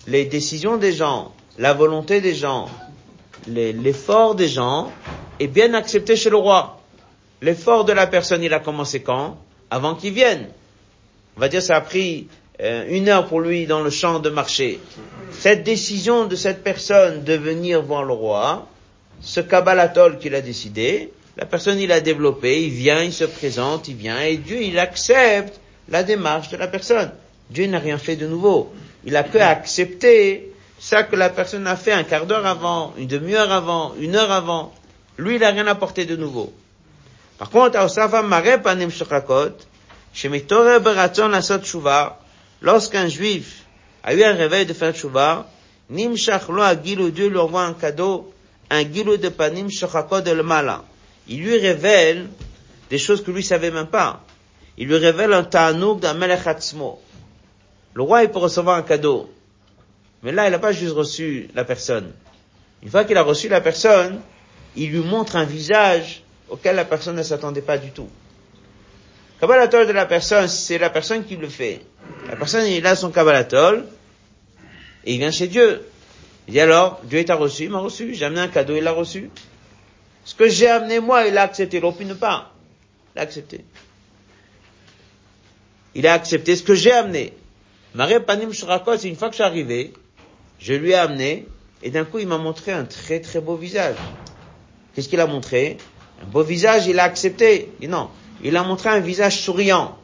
Les décisions des gens, la volonté des gens, l'effort des gens est bien accepté chez le roi. L'effort de la personne, il a commencé quand? Avant qu'il vienne. On va dire ça a pris euh, une heure pour lui dans le champ de marché. Cette décision de cette personne de venir voir le roi, ce kabbalatol qu'il a décidé, la personne il a développé, il vient, il se présente, il vient, et Dieu il accepte la démarche de la personne. Dieu n'a rien fait de nouveau. Il a que accepté ça que la personne a fait un quart d'heure avant, une demi-heure avant, une heure avant. Lui, il n'a rien apporté de nouveau. Par contre, lorsqu'un juif a eu un réveil de faire tshuva, nimshach Dieu lui envoie un cadeau, un gilou de panim shachakot de le malin. Il lui révèle des choses que lui savait même pas. Il lui révèle un ta'anouk d'un melech atzmo. Le roi, il peut recevoir un cadeau. Mais là, il n'a pas juste reçu la personne. Une fois qu'il a reçu la personne, il lui montre un visage auquel la personne ne s'attendait pas du tout. Kabbalatol de la personne, c'est la personne qui le fait. La personne, il a son Kabbalatol, et il vient chez Dieu. Il dit alors, Dieu t'a reçu, il m'a reçu, j'ai amené un cadeau, il l'a reçu. Ce que j'ai amené moi, il a accepté, il aurait ne pas. Il a accepté. Il a accepté ce que j'ai amené. Marie Panim c'est une fois que je suis arrivé, je lui ai amené, et d'un coup, il m'a montré un très très beau visage. Qu'est-ce qu'il a montré? Un beau visage, il a accepté. Non, il a montré un visage souriant,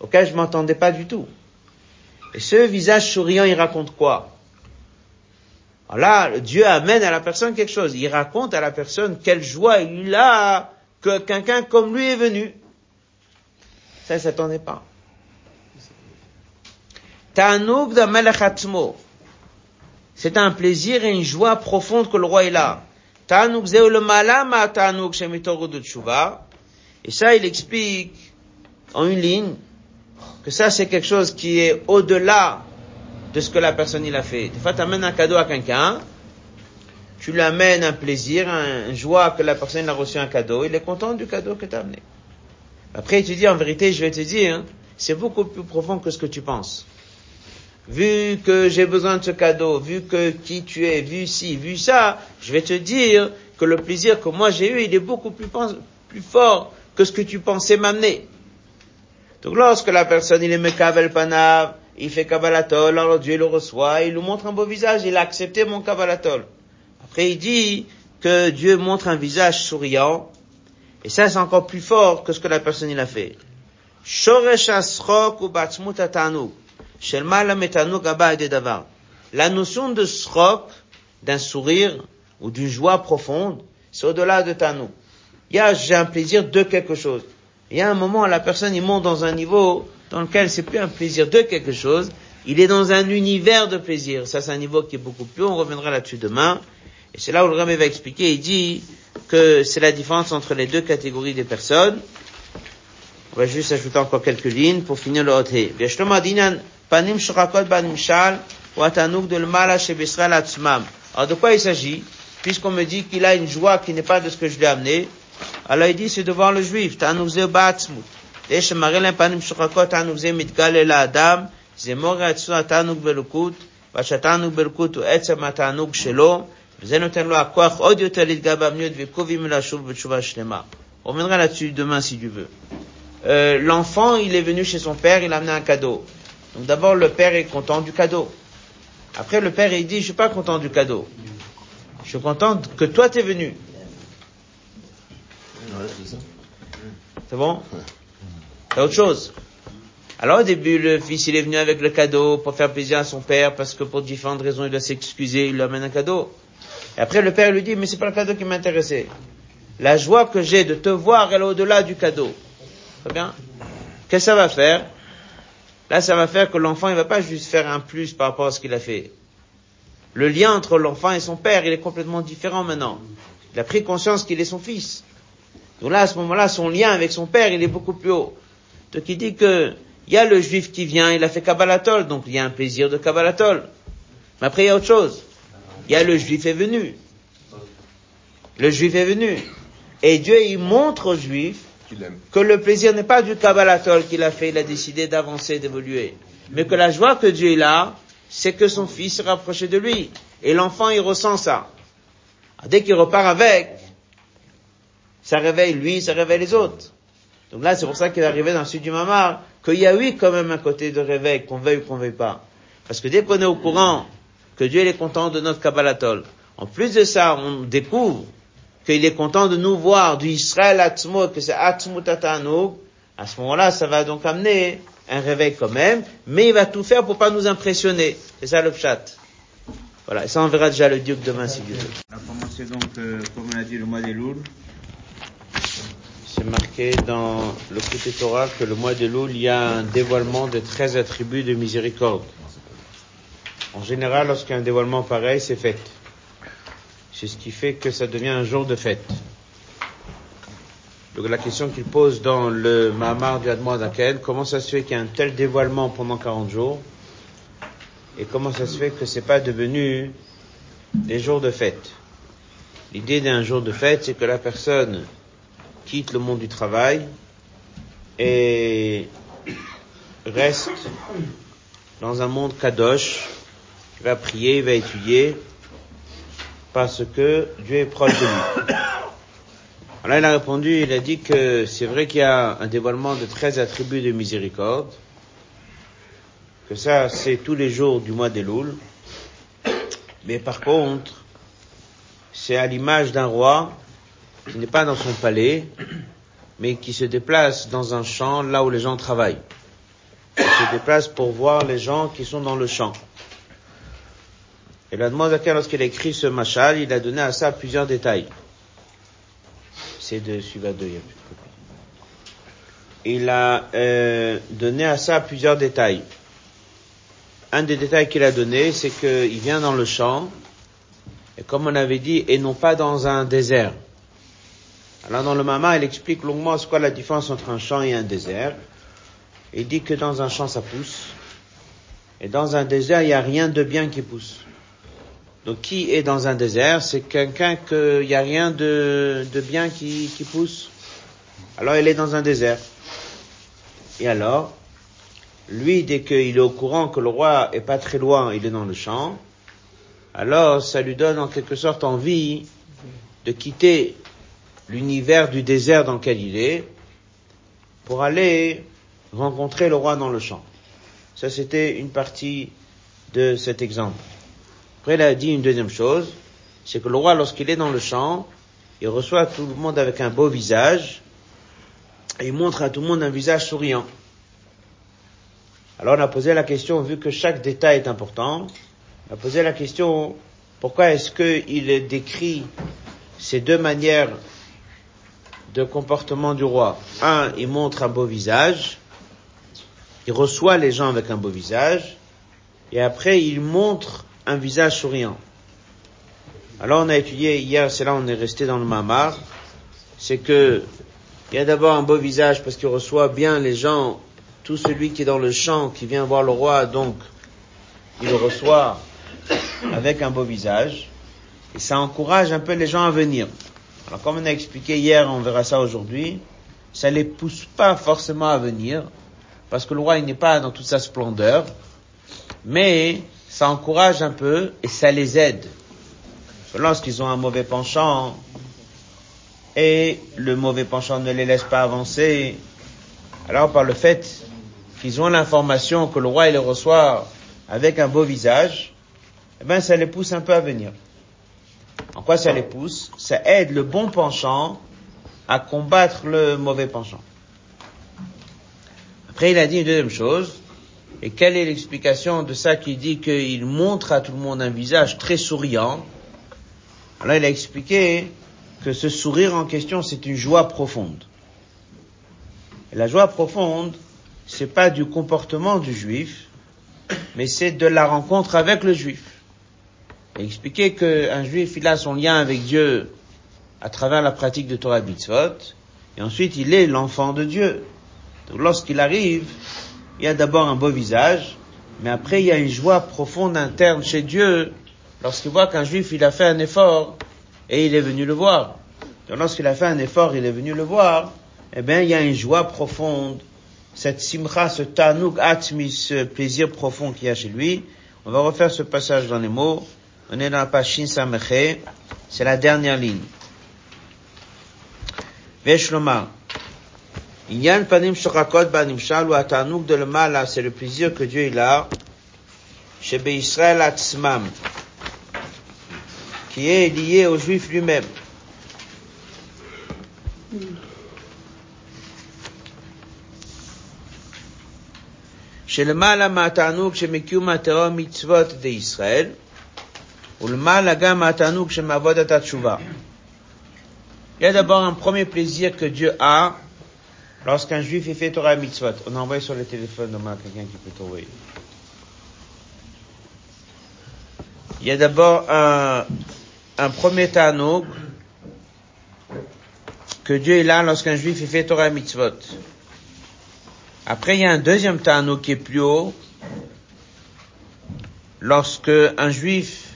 auquel je m'entendais pas du tout. Et ce visage souriant, il raconte quoi? Alors là, Dieu amène à la personne quelque chose. Il raconte à la personne quelle joie il a que quelqu'un comme lui est venu. Ça, il s'attendait pas. Ta'anouk de Melech C'est un plaisir et une joie profonde que le roi est là. Ta'anouk zeu le malama ta'anouk shemitoru de tshuva. Et ça, il explique en une ligne que ça, c'est quelque chose qui est au-delà de ce que la personne il a fait. Des fois, tu amènes un cadeau à quelqu'un, tu lui amènes un plaisir, une joie que la personne a reçu un cadeau, il est content du cadeau que tu as amené. Après, te dit, en vérité, je vais te dire, c'est beaucoup plus profond que ce que tu penses vu que j'ai besoin de ce cadeau, vu que qui tu es, vu ci, vu ça, je vais te dire que le plaisir que moi j'ai eu, il est beaucoup plus, plus fort que ce que tu pensais m'amener. Donc lorsque la personne, il est Mekavel Panav, il fait Kabbalatol, alors Dieu le reçoit, il nous montre un beau visage, il a accepté mon Kabbalatol. Après il dit que Dieu montre un visage souriant, et ça c'est encore plus fort que ce que la personne il a fait. La notion de srok, d'un sourire ou d'une joie profonde, c'est au-delà de tanou. Il y a, j'ai un plaisir de quelque chose. Il y a un moment, la personne, il monte dans un niveau dans lequel c'est plus un plaisir de quelque chose, il est dans un univers de plaisir. Ça, c'est un niveau qui est beaucoup plus haut, on reviendra là-dessus demain. Et c'est là où le Ramé va expliquer, il dit que c'est la différence entre les deux catégories des personnes. On va juste ajouter encore quelques lignes pour finir le hoté. Panim Alors de quoi il s'agit? Puisqu'on me dit qu'il a une joie qui n'est pas de ce que je lui ai amené, alors il dit c'est de voir le juif. Tanuk ze batzmut. יש שמראה להם פנים שוחקות, תענוג זה מתגלה לאדם, זה מורה עצמו התענוג בלוקות, והשתענוג בלוקות הוא עצם התענוג שלו, וזה נותן לו הכוח עוד יותר להתגאה באמניות וקרובים לשוב בתשובה שלמה. On reviendra là-dessus demain si Dieu veut. Euh, L'enfant, il est venu chez son père, il a amené un cadeau. Donc d'abord, le père est content du cadeau. Après, le père, il dit, je suis pas content du cadeau. Je suis content que toi t'es venu. c'est bon C'est autre chose. Alors au début, le fils, il est venu avec le cadeau pour faire plaisir à son père, parce que pour différentes raisons, il doit s'excuser, il lui amène un cadeau. Et après, le père lui dit, mais c'est pas le cadeau qui m'intéressait. La joie que j'ai de te voir, elle est au-delà du cadeau. Très bien Qu'est-ce que ça va faire? Là, ça va faire que l'enfant, il va pas juste faire un plus par rapport à ce qu'il a fait. Le lien entre l'enfant et son père, il est complètement différent maintenant. Il a pris conscience qu'il est son fils. Donc là, à ce moment-là, son lien avec son père, il est beaucoup plus haut. Donc il dit que, il y a le juif qui vient, il a fait Kabbalatol, donc il y a un plaisir de Kabbalatol. Mais après, il y a autre chose. Il y a le juif est venu. Le juif est venu. Et Dieu, il montre au juif que le plaisir n'est pas du Kabbalatol qu'il a fait, il a décidé d'avancer, d'évoluer. Mais que la joie que Dieu a, c'est que son fils se rapproché de lui. Et l'enfant, il ressent ça. Dès qu'il repart avec, ça réveille lui, ça réveille les autres. Donc là, c'est pour ça qu'il est arrivé dans le sud du Mamar, qu'il y a eu quand même un côté de réveil, qu'on veuille ou qu'on veuille pas. Parce que dès qu'on est au courant que Dieu est content de notre Kabbalatol, en plus de ça, on découvre qu'il est content de nous voir du Israël Atzmo, que c'est Atzmo Tatanoug, à ce moment-là, ça va donc amener un réveil quand même, mais il va tout faire pour pas nous impressionner. C'est ça le chat. Voilà, et ça on verra déjà le Duc demain si Dieu veut. On a commencé donc, euh, comme on a dit, le mois des Loul. C'est marqué dans le côté Torah que le mois de Loul, il y a un dévoilement de 13 attributs de miséricorde. En général, lorsqu'il y a un dévoilement pareil, c'est fête. C'est ce qui fait que ça devient un jour de fête. Donc la question qu'il pose dans le Mahamar du Admon Daken, comment ça se fait qu'il y a un tel dévoilement pendant 40 jours et comment ça se fait que c'est pas devenu des jours de fête? L'idée d'un jour de fête, c'est que la personne quitte le monde du travail et reste dans un monde kadosh, il va prier, il va étudier, parce que Dieu est proche de lui. Alors il a répondu, il a dit que c'est vrai qu'il y a un dévoilement de 13 attributs de miséricorde, que ça c'est tous les jours du mois des Louls, mais par contre, c'est à l'image d'un roi qui n'est pas dans son palais, mais qui se déplace dans un champ là où les gens travaillent. Il se déplace pour voir les gens qui sont dans le champ. Et la à lorsqu'il a écrit ce machal, il a donné à ça plusieurs détails. C'est de suivre de. Il a euh, donné à ça plusieurs détails. Un des détails qu'il a donné, c'est qu'il vient dans le champ, et comme on avait dit, et non pas dans un désert. Alors dans le Mama, il explique longuement ce qu'est la différence entre un champ et un désert. Il dit que dans un champ ça pousse, et dans un désert il n'y a rien de bien qui pousse. Donc qui est dans un désert? C'est quelqu'un qu'il n'y a rien de, de bien qui, qui pousse. Alors il est dans un désert. Et alors, lui, dès qu'il est au courant que le roi est pas très loin, il est dans le champ, alors ça lui donne en quelque sorte envie de quitter l'univers du désert dans lequel il est pour aller rencontrer le roi dans le champ. Ça, c'était une partie de cet exemple. Après, il a dit une deuxième chose, c'est que le roi, lorsqu'il est dans le champ, il reçoit tout le monde avec un beau visage, et il montre à tout le monde un visage souriant. Alors on a posé la question, vu que chaque détail est important, on a posé la question, pourquoi est-ce qu'il décrit ces deux manières de comportement du roi. Un, il montre un beau visage, il reçoit les gens avec un beau visage, et après il montre un visage souriant. Alors on a étudié hier, c'est là on est resté dans le mamar, c'est que il y a d'abord un beau visage parce qu'il reçoit bien les gens. Tout celui qui est dans le champ, qui vient voir le roi, donc il le reçoit avec un beau visage, et ça encourage un peu les gens à venir. Alors comme on a expliqué hier, on verra ça aujourd'hui, ça les pousse pas forcément à venir, parce que le roi il n'est pas dans toute sa splendeur, mais ça encourage un peu et ça les aide. Lorsqu'ils ont un mauvais penchant, et le mauvais penchant ne les laisse pas avancer, alors par le fait qu'ils ont l'information que le roi il les reçoit avec un beau visage, eh ben ça les pousse un peu à venir. En quoi ça les pousse Ça aide le bon penchant à combattre le mauvais penchant. Après, il a dit une deuxième chose. Et quelle est l'explication de ça qui dit qu'il montre à tout le monde un visage très souriant Alors, il a expliqué que ce sourire en question, c'est une joie profonde. La joie profonde, c'est pas du comportement du juif, mais c'est de la rencontre avec le juif. Et expliquer qu'un juif, il a son lien avec Dieu à travers la pratique de Torah Mitzvot, et ensuite il est l'enfant de Dieu. Donc lorsqu'il arrive, il y a d'abord un beau visage, mais après il y a une joie profonde interne chez Dieu lorsqu'il voit qu'un juif, il a fait un effort et il est venu le voir. Donc lorsqu'il a fait un effort, il est venu le voir, eh bien, il y a une joie profonde, cette simcha, ce tanouk atmi, ce plaisir profond qu'il y a chez lui. On va refaire ce passage dans les mots. On est dans la page Shin Sameche. C'est la dernière ligne. Veshlomar. Inyan panim shokakot banimshal ou atanouk de le mal, c'est le plaisir que Dieu il a chez Israël atzmam, qui est lié au juif lui-même. שלמעלה מהתענוג שמקיום הטרור מצוות די ישראל, il y a d'abord un premier plaisir que Dieu a lorsqu'un juif est fait Torah mitzvot. On a envoyé sur le téléphone demain quelqu'un qui peut trouver. Il y a d'abord un, un premier tanouk que Dieu est là lorsqu'un juif est fait Torah mitzvot. Après, il y a un deuxième tanouk qui est plus haut lorsque un juif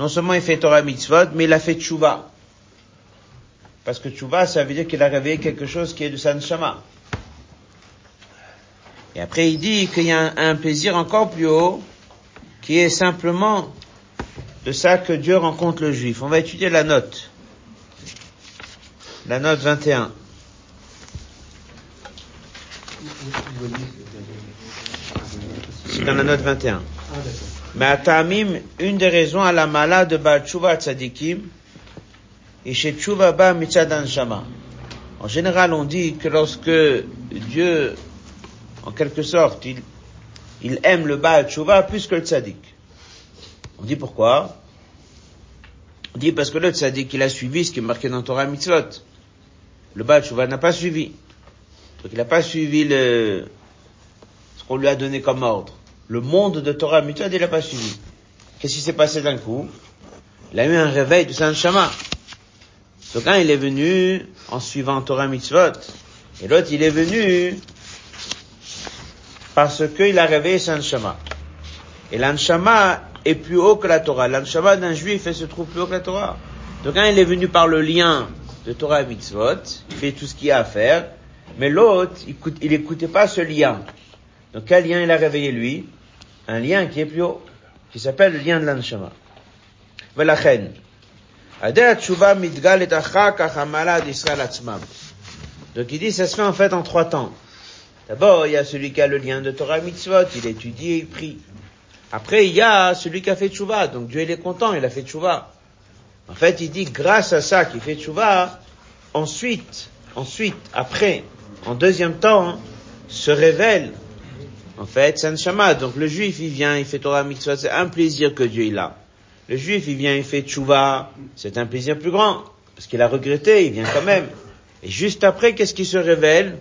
non seulement il fait Torah mitzvot, mais il a fait tchouva. Parce que tchouva, ça veut dire qu'il a réveillé quelque chose qui est de sa neshama. Et après, il dit qu'il y a un, plaisir encore plus haut, qui est simplement de ça que Dieu rencontre le juif. On va étudier la note. La note 21. C'est dans la note 21.
Ah.
Mais à Tamim, une des raisons à la malade de Baal Tshuva Tzadikim, et chez Tshuva Ba Shama. En général, on dit que lorsque Dieu, en quelque sorte, il, aime le Baal Tshuva plus que le Tzadik. On dit pourquoi? On dit parce que le Tzadik, il a suivi ce qui est marqué dans Torah Mitzvot. Le Baal Tshuva n'a pas suivi. Donc il n'a pas suivi ce qu'on lui a donné comme ordre. Le monde de Torah Mitzvot, il n'a pas suivi. Qu'est-ce qui s'est passé d'un coup? Il a eu un réveil de Saint Shama. Donc un, il est venu en suivant Torah Mitzvot. Et l'autre, il est venu parce qu'il a réveillé Saint Shama. Et l'Anshama est plus haut que la Torah. L'Anshama d'un juif, elle se trouve plus haut que la Torah. Donc un, il est venu par le lien de Torah Mitzvot. Il fait tout ce qu'il y a à faire. Mais l'autre, il, écoute- il écoutait pas ce lien. Donc quel lien il a réveillé lui? Un lien qui est plus haut. Qui s'appelle le lien de l'Anshama. ולכן, הדעת התשובה מתגלת אחר כך המעלה עד ישראל עצמם. Donc il dit, ça se fait en fait en trois temps. D'abord, il y a celui qui a le lien de Torah et Mitzvot, il étudie et il prie. Après, il y a celui qui a fait tchouva, donc Dieu il est content, il a fait tchouva. En fait, il dit, grâce à ça qu'il fait tchouva, ensuite, ensuite, après, en deuxième temps, se révèle, en fait, c'est un shama. Donc le juif, il vient, il fait Torah mitzvah, c'est un plaisir que Dieu il a. Le juif, il vient, il fait tshuva, c'est un plaisir plus grand. Parce qu'il a regretté, il vient quand même. Et juste après, qu'est-ce qui se révèle?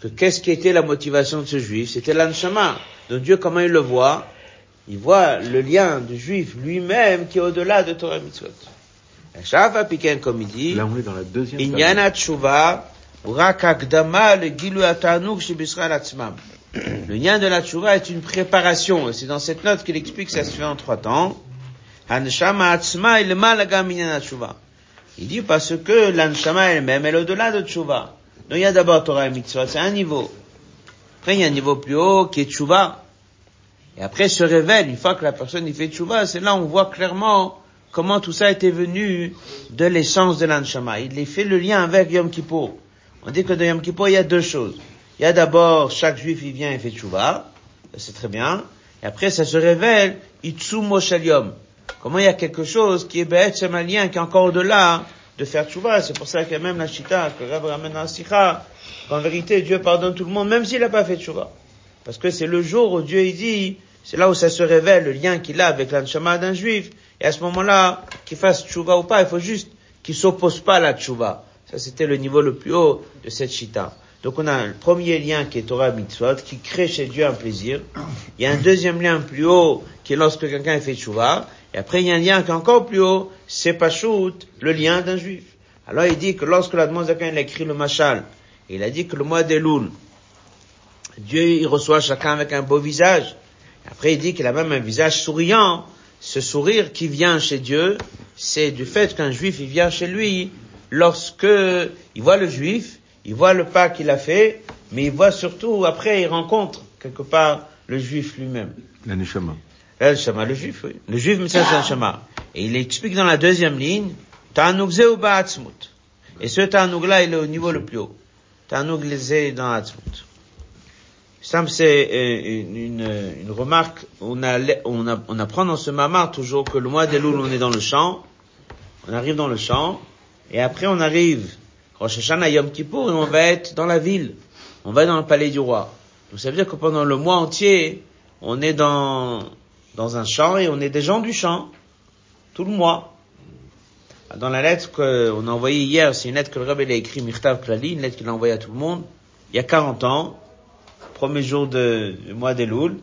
Que qu'est-ce qui était la motivation de ce juif? C'était l'anshama. Donc Dieu, comment il le voit? Il voit le lien du juif lui-même qui est au-delà de Torah mitzvot. Comme il dit,
Là, on est dans la deuxième
le lien de la tchouva est une préparation. Et C'est dans cette note qu'il explique que ça se fait en trois temps. Il dit parce que l'anshama elle-même elle est au-delà de tchouva. Donc il y a d'abord Torah et mitzvot, c'est un niveau. Après il y a un niveau plus haut qui est tchouva. Et après se révèle, une fois que la personne y fait tchouva, c'est là on voit clairement comment tout ça était venu de l'essence de l'anshama. Il fait le lien avec Yom Kippur. On dit que dans Yom Kippur, il y a deux choses. Il y a d'abord, chaque juif, il vient et fait tchouva. C'est très bien. Et après, ça se révèle, Itsumo Shaliom. Comment il y a quelque chose qui est bête, c'est un lien qui est encore au-delà de faire tchouva. C'est pour ça que même la chita, que Rav ramène sikha, qu'en vérité, Dieu pardonne tout le monde, même s'il n'a pas fait tchouva. Parce que c'est le jour où Dieu, il dit, c'est là où ça se révèle, le lien qu'il a avec l'anshama d'un juif. Et à ce moment-là, qu'il fasse tchouva ou pas, il faut juste qu'il s'oppose pas à la tchouva. Ça, c'était le niveau le plus haut de cette chita. Donc on a le premier lien qui est Torah Mitzvot, qui crée chez Dieu un plaisir. Il y a un deuxième lien plus haut, qui est lorsque quelqu'un fait tchouva. Et après, il y a un lien qui est encore plus haut, c'est Pachout, le lien d'un juif. Alors il dit que lorsque la Zakan il a écrit le Machal, il a dit que le mois d'Elul, Dieu il reçoit chacun avec un beau visage. Après il dit qu'il a même un visage souriant. Ce sourire qui vient chez Dieu, c'est du fait qu'un juif il vient chez lui lorsque il voit le juif, il voit le pas qu'il a fait, mais il voit surtout après il rencontre quelque part le juif lui-même.
La Neshama.
Là, le juif, oui. Le juif, mais c'est un Shama. Et il explique dans la deuxième ligne, Ta'anug zeu ba'atzmut. Et ce Ta'anug-là, il est au niveau le plus haut. Ta'anug lezé dans Atzmut. Ça, c'est euh, une, une, une remarque. On, a, on, a, on apprend dans ce mamar toujours que le mois d'Elul, on est dans le champ. On arrive dans le champ. Et après, on arrive, Rosh Hashanah, Yom Kippour, on va être dans la ville. On va être dans le palais du roi. Donc ça veut dire que pendant le mois entier, on est dans, dans un champ et on est des gens du champ, tout le mois. Dans la lettre qu'on a envoyée hier, c'est une lettre que le Rabbi a écrit, Mirtav Klali, une lettre qu'il a envoyée à tout le monde, il y a 40 ans, premier jour de, du mois d'Elul.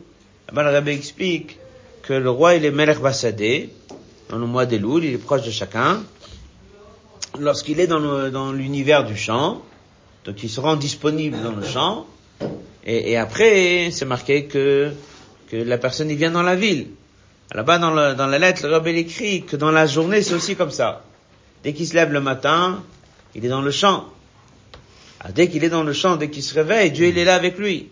Eh ben, le Rabbi explique que le roi, il est Melech Basadeh, dans le mois d'Elul, il est proche de chacun. Lorsqu'il est dans le- dans l'univers du champ, donc il se rend disponible dans le champ, et, après, c'est marqué que, que la personne, il vient dans la ville. Là-bas, dans, la lettre, le il écrit que dans la journée, c'est aussi comme ça. Dès qu'il se lève le matin, il est dans le champ. Ah, dès qu'il est dans le champ, dès qu'il se réveille, Dieu, il est là avec lui.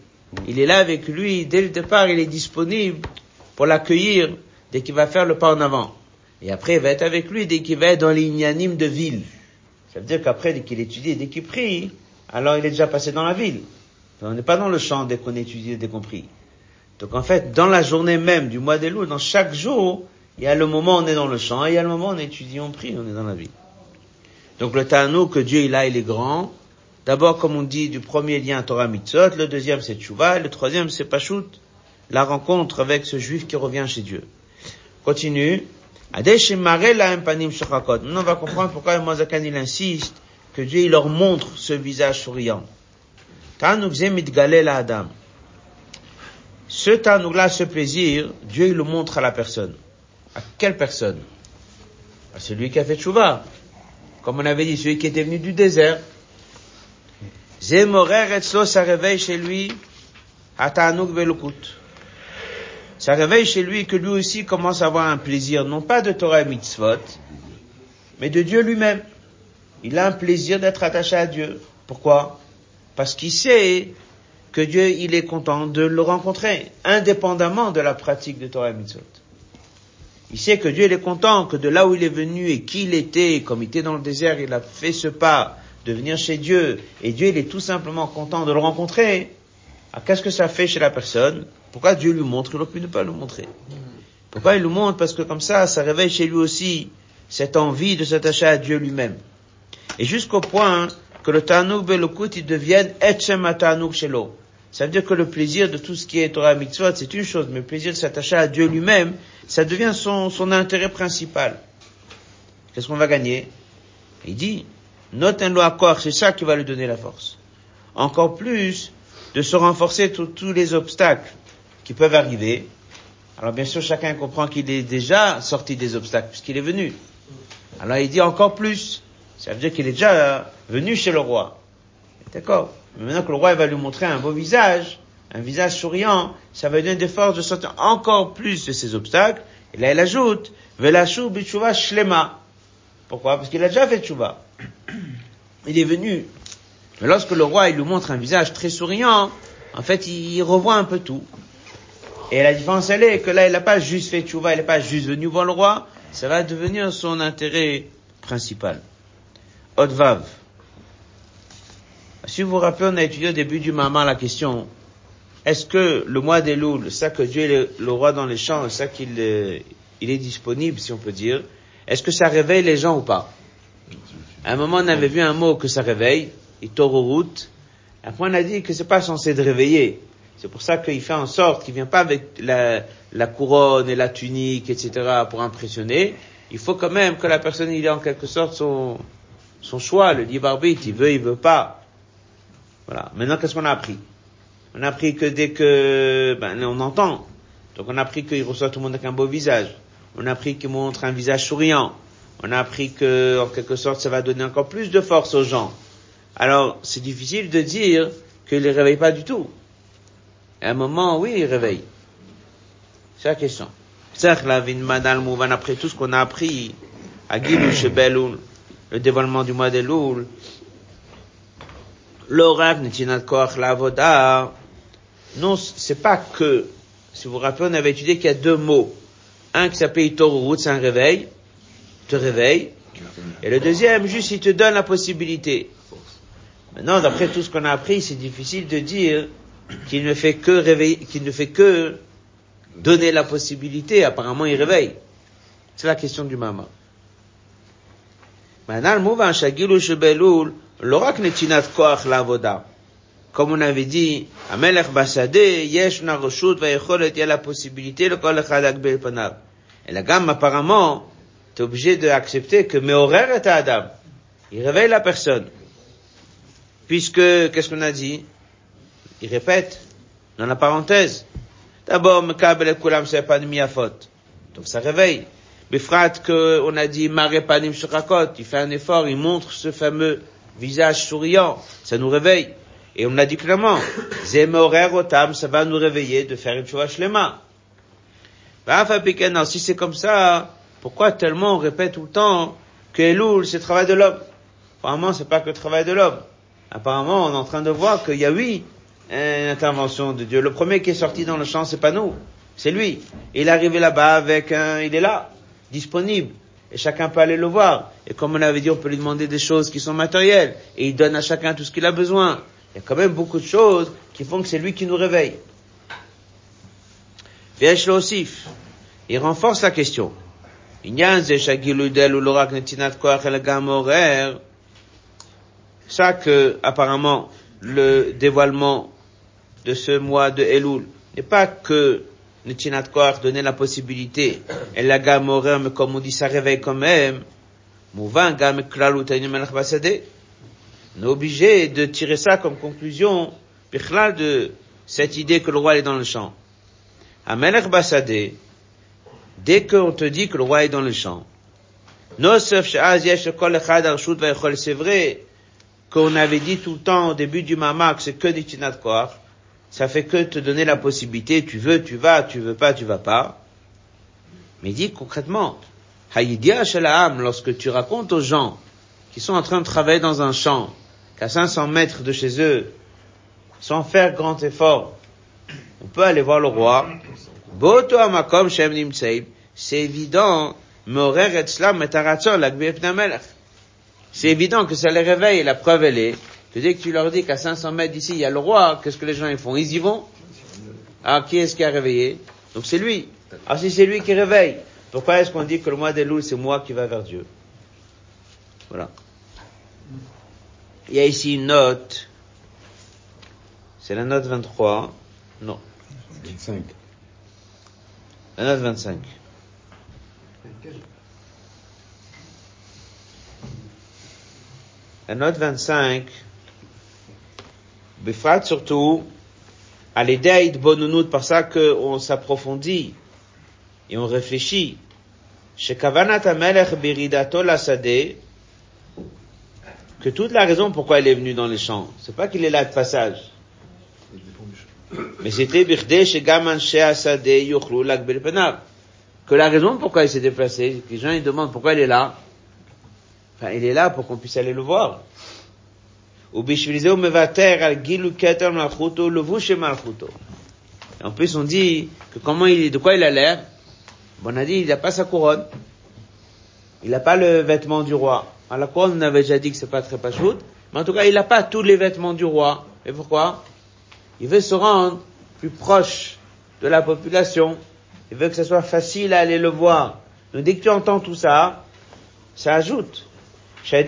Il est là avec lui. Dès le départ, il est disponible pour l'accueillir dès qu'il va faire le pas en avant. Et après, il va être avec lui dès qu'il va être dans les ignanimes de ville. Ça veut dire qu'après, dès qu'il étudie, dès qu'il prie, alors il est déjà passé dans la ville. On n'est pas dans le champ dès qu'on étudie, dès qu'on prie. Donc en fait, dans la journée même du mois des loups, dans chaque jour, il y a le moment où on est dans le champ, et il y a le moment où on étudie, on prie, on est dans la ville. Donc le Tano que Dieu il a, il est grand. D'abord, comme on dit, du premier lien Torah Mitzot, le deuxième c'est Tchouva, et le troisième c'est Pashut, la rencontre avec ce juif qui revient chez Dieu. Continue. On va comprendre pourquoi Mozakan il insiste que Dieu il leur montre ce visage souriant. Adam. Ce tanouk-là, ce plaisir, Dieu il le montre à la personne. À quelle personne? À celui qui a fait Tchouva. Comme on avait dit, celui qui était venu du désert. Zemorer etzlo, ça réveille chez lui, Hatanouk velukut. Ça réveille chez lui que lui aussi commence à avoir un plaisir, non pas de Torah et mitzvot, mais de Dieu lui-même. Il a un plaisir d'être attaché à Dieu. Pourquoi? Parce qu'il sait que Dieu, il est content de le rencontrer, indépendamment de la pratique de Torah et mitzvot. Il sait que Dieu il est content que de là où il est venu et qui il était, comme il était dans le désert, il a fait ce pas de venir chez Dieu, et Dieu il est tout simplement content de le rencontrer. Ah, Qu'est-ce que ça fait chez la personne? Pourquoi Dieu lui montre aurait pu ne pas le montrer. Pourquoi il le montre Parce que comme ça, ça réveille chez lui aussi cette envie de s'attacher à Dieu lui-même. Et jusqu'au point que le Tanouk Belokut, il devienne Etchem Tanouk Shelo. Ça veut dire que le plaisir de tout ce qui est Torah Mitzvot, c'est une chose, mais le plaisir de s'attacher à Dieu lui-même, ça devient son, son intérêt principal. Qu'est-ce qu'on va gagner? Il dit, note un lo accord, c'est ça qui va lui donner la force. Encore plus, de se renforcer tous les obstacles qui peuvent arriver. Alors bien sûr, chacun comprend qu'il est déjà sorti des obstacles, puisqu'il est venu. Alors il dit encore plus. Ça veut dire qu'il est déjà venu chez le roi. D'accord Mais maintenant que le roi va lui montrer un beau visage, un visage souriant, ça va lui donner des forces de sortir encore plus de ces obstacles. Et là, il ajoute, Velashu bichuva shlema. Pourquoi? Parce qu'il a déjà fait tchouva. Il est venu. Mais lorsque le roi il lui montre un visage très souriant, en fait, il revoit un peu tout. Et la différence, elle est que là, il n'a pas juste fait tchouva, il n'est pas juste venu voir le roi, ça va devenir son intérêt principal. Otvav. Si vous vous rappelez, on a étudié au début du Mama la question, est-ce que le mois des louls, ça que Dieu est le, le roi dans les champs, ça qu'il euh, il est disponible, si on peut dire, est-ce que ça réveille les gens ou pas? À un moment, on avait vu un mot que ça réveille, et route. Après, on a dit que c'est pas censé de réveiller. C'est pour ça qu'il fait en sorte qu'il vient pas avec la, la couronne et la tunique, etc., pour impressionner. Il faut quand même que la personne, il ait en quelque sorte son, son choix, le libre arbitre, il veut, il veut pas. Voilà. Maintenant, qu'est-ce qu'on a appris? On a appris que dès que, ben, on entend. Donc, on a appris qu'il reçoit tout le monde avec un beau visage. On a appris qu'il montre un visage souriant. On a appris que, en quelque sorte, ça va donner encore plus de force aux gens. Alors, c'est difficile de dire qu'il les réveille pas du tout. À un moment, oui, il réveille. C'est la question. Certes, la Vinmanal Mouvan, après tout ce qu'on a appris, à Gilou Shebeloul, le dévoilement du mois de Loul, l'orav Netinat Koach Lavoda, non, c'est pas que, si vous vous rappelez, on avait étudié qu'il y a deux mots. Un qui s'appelle Itorurut, c'est un réveil, te réveille, et le deuxième, juste, il te donne la possibilité. Maintenant, d'après tout ce qu'on a appris, c'est difficile de dire qu'il ne fait que réveiller, qu'il ne fait que donner la possibilité. Apparemment, il réveille. C'est la question du maman. Comme on avait dit, Amelech Basade, Yesh Naroshut, Vayecholet, il y a la possibilité, le Kol Echad Akbel Panav. Et la gamme, apparemment, t'es obligé d'accepter que Meorer est à Adam. Il réveille la personne. Puisque, qu'est-ce qu'on a dit? Il répète, dans la parenthèse. D'abord, Mekabel et Kulam, c'est pas de faute. Donc ça réveille. Befrat que on a dit Marepanim Shukakot, il fait un effort, il montre ce fameux visage souriant, ça nous réveille. Et on a dit clairement, Zemorer Otam, ça va nous réveiller de faire une choix shlema. si c'est comme ça, pourquoi tellement on répète tout le temps que Elul, c'est le travail de l'homme? Apparemment, c'est pas que le travail de l'homme. Apparemment, on est en train de voir qu'il y a oui, une intervention de Dieu. Le premier qui est sorti dans le champ, c'est pas nous. C'est lui. Il est arrivé là-bas avec un, il est là disponible. Et chacun peut aller le voir. Et comme on avait dit, on peut lui demander des choses qui sont matérielles. Et il donne à chacun tout ce qu'il a besoin. Il y a quand même beaucoup de choses qui font que c'est lui qui nous réveille. aussi. Il renforce la question. Ça que, apparemment, le dévoilement de ce mois de Elul. N'est pas que Netinat Koach donner la possibilité, et la gamme mais comme on dit, ça réveille quand même. Mouvan, gamme klalut, On est obligé de tirer ça comme conclusion, de cette idée que le roi est dans le champ. Amelech Basade, dès qu'on te dit que le roi est dans le champ, c'est vrai qu'on avait dit tout le temps au début du Mama que c'est que des ça fait que te donner la possibilité, tu veux, tu vas, tu veux pas, tu vas pas. Mais dit concrètement, Haïdia Shalaham, lorsque tu racontes aux gens qui sont en train de travailler dans un champ, qu'à 500 mètres de chez eux, sans faire grand effort, on peut aller voir le roi. C'est évident, c'est évident que ça les réveille, la preuve elle est, que dès que tu leur dis qu'à 500 mètres d'ici, il y a le roi, qu'est-ce que les gens ils font? Ils y vont? Ah, qui est-ce qui a réveillé? Donc c'est lui. Ah, si c'est lui qui réveille, pourquoi est-ce qu'on dit que le mois des loups, c'est moi qui va vers Dieu? Voilà. Il y a ici une note. C'est la note 23. Non.
25.
La note 25. La note 25 Befrat surtout, à l'idée de bonounout, par ça qu'on s'approfondit et on réfléchit. Que toute la raison pourquoi il est venu dans les champs, c'est pas qu'il est là de passage. Mais c'était Que la raison pourquoi il s'est déplacé, que les gens ils demandent pourquoi il est là. Enfin, il est là pour qu'on puisse aller le voir. En plus, on dit que comment il, de quoi il a l'air. on a dit, il n'a pas sa couronne. Il n'a pas le vêtement du roi. À la couronne, on avait déjà dit que c'est pas très pachout. Mais en tout cas, il n'a pas tous les vêtements du roi. Et pourquoi? Il veut se rendre plus proche de la population. Il veut que ce soit facile à aller le voir. Donc dès que tu entends tout ça, ça ajoute. Dès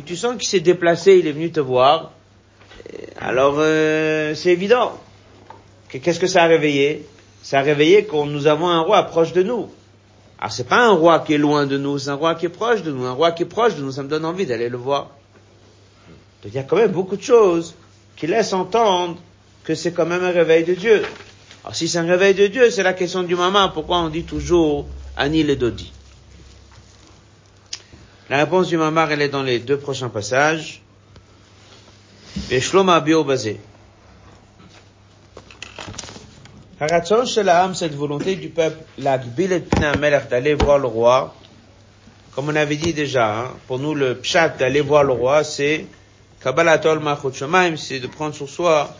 que tu sens qu'il s'est déplacé, il est venu te voir, alors euh, c'est évident. Qu'est-ce que ça a réveillé? Ça a réveillé qu'on nous avons un roi proche de nous. Alors c'est pas un roi qui est loin de nous, c'est un roi qui est proche de nous. Un roi qui est proche de nous, ça me donne envie d'aller le voir. Donc il y a quand même beaucoup de choses qui laissent entendre que c'est quand même un réveil de Dieu. Alors si c'est un réveil de Dieu, c'est la question du maman. Pourquoi on dit toujours Anil et Dodi? La réponse du Mamar, elle est dans les deux prochains passages. Et Shloma Bio basé. Haratzon Shalaham, cette volonté du peuple, la d'aller voir le roi, comme on avait dit déjà, hein, pour nous le pshat d'aller voir le roi, c'est Kabbalatol Machot c'est de prendre sur soi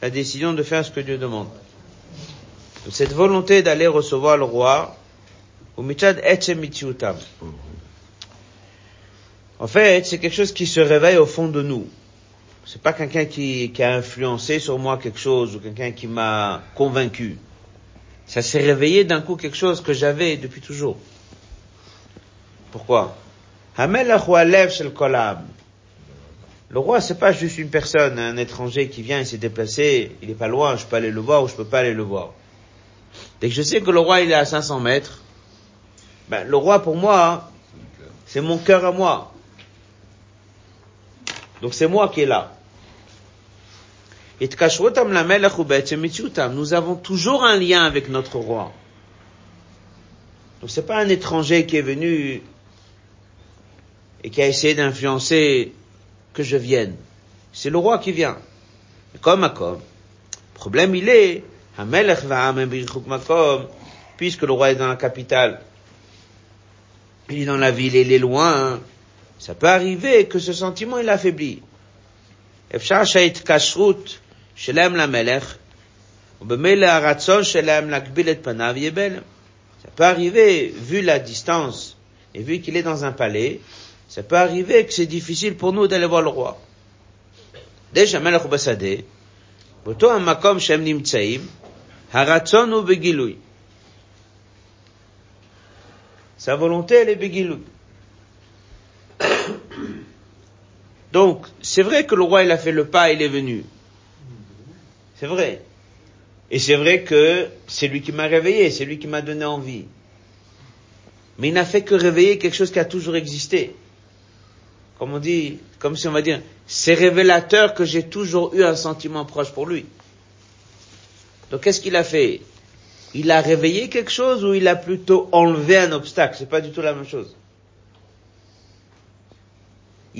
la décision de faire ce que Dieu demande. cette volonté d'aller recevoir le roi, au Michad Etchem en fait, c'est quelque chose qui se réveille au fond de nous. C'est pas quelqu'un qui, a influencé sur moi quelque chose ou quelqu'un qui m'a convaincu. Ça s'est réveillé d'un coup quelque chose que j'avais depuis toujours. Pourquoi? Le roi, c'est pas juste une personne, un étranger qui vient et s'est déplacé, il est pas loin, je peux aller le voir ou je peux pas aller le voir. Dès que je sais que le roi il est à 500 mètres, ben, le roi pour moi, c'est mon cœur à moi. Donc c'est moi qui est là. Et nous avons toujours un lien avec notre roi. Donc c'est pas un étranger qui est venu et qui a essayé d'influencer que je vienne. C'est le roi qui vient. Comme à comme. Le problème il est, puisque le roi est dans la capitale, il est dans la ville, il est loin, ça peut arriver que ce sentiment il affaiblit. Ça peut arriver, vu la distance, et vu qu'il est dans un palais, ça peut arriver que c'est difficile pour nous d'aller voir le roi. Déjà, Melech Basade, באותו המקום שהם נמצאים, הרצון הוא בגילוי. Sa volonté, elle est bégilou. Donc, c'est vrai que le roi, il a fait le pas, il est venu. C'est vrai. Et c'est vrai que c'est lui qui m'a réveillé, c'est lui qui m'a donné envie. Mais il n'a fait que réveiller quelque chose qui a toujours existé. Comme on dit, comme si on va dire, c'est révélateur que j'ai toujours eu un sentiment proche pour lui. Donc qu'est-ce qu'il a fait? Il a réveillé quelque chose ou il a plutôt enlevé un obstacle? C'est pas du tout la même chose.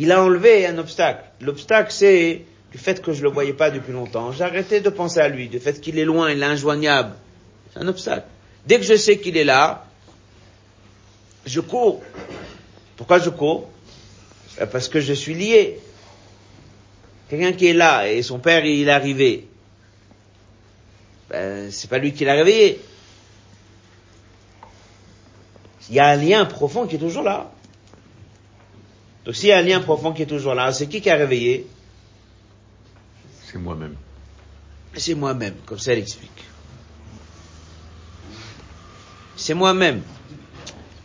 Il a enlevé un obstacle. L'obstacle, c'est le fait que je le voyais pas depuis longtemps. J'ai arrêté de penser à lui, du fait qu'il est loin, il est injoignable. C'est un obstacle. Dès que je sais qu'il est là, je cours. Pourquoi je cours? Parce que je suis lié. Quelqu'un qui est là et son père il est arrivé. Ben, c'est pas lui qui l'a réveillé. Il y a un lien profond qui est toujours là. Donc s'il y a un lien profond qui est toujours là, c'est qui qui a réveillé?
C'est moi-même.
C'est moi-même, comme ça elle explique. C'est moi-même.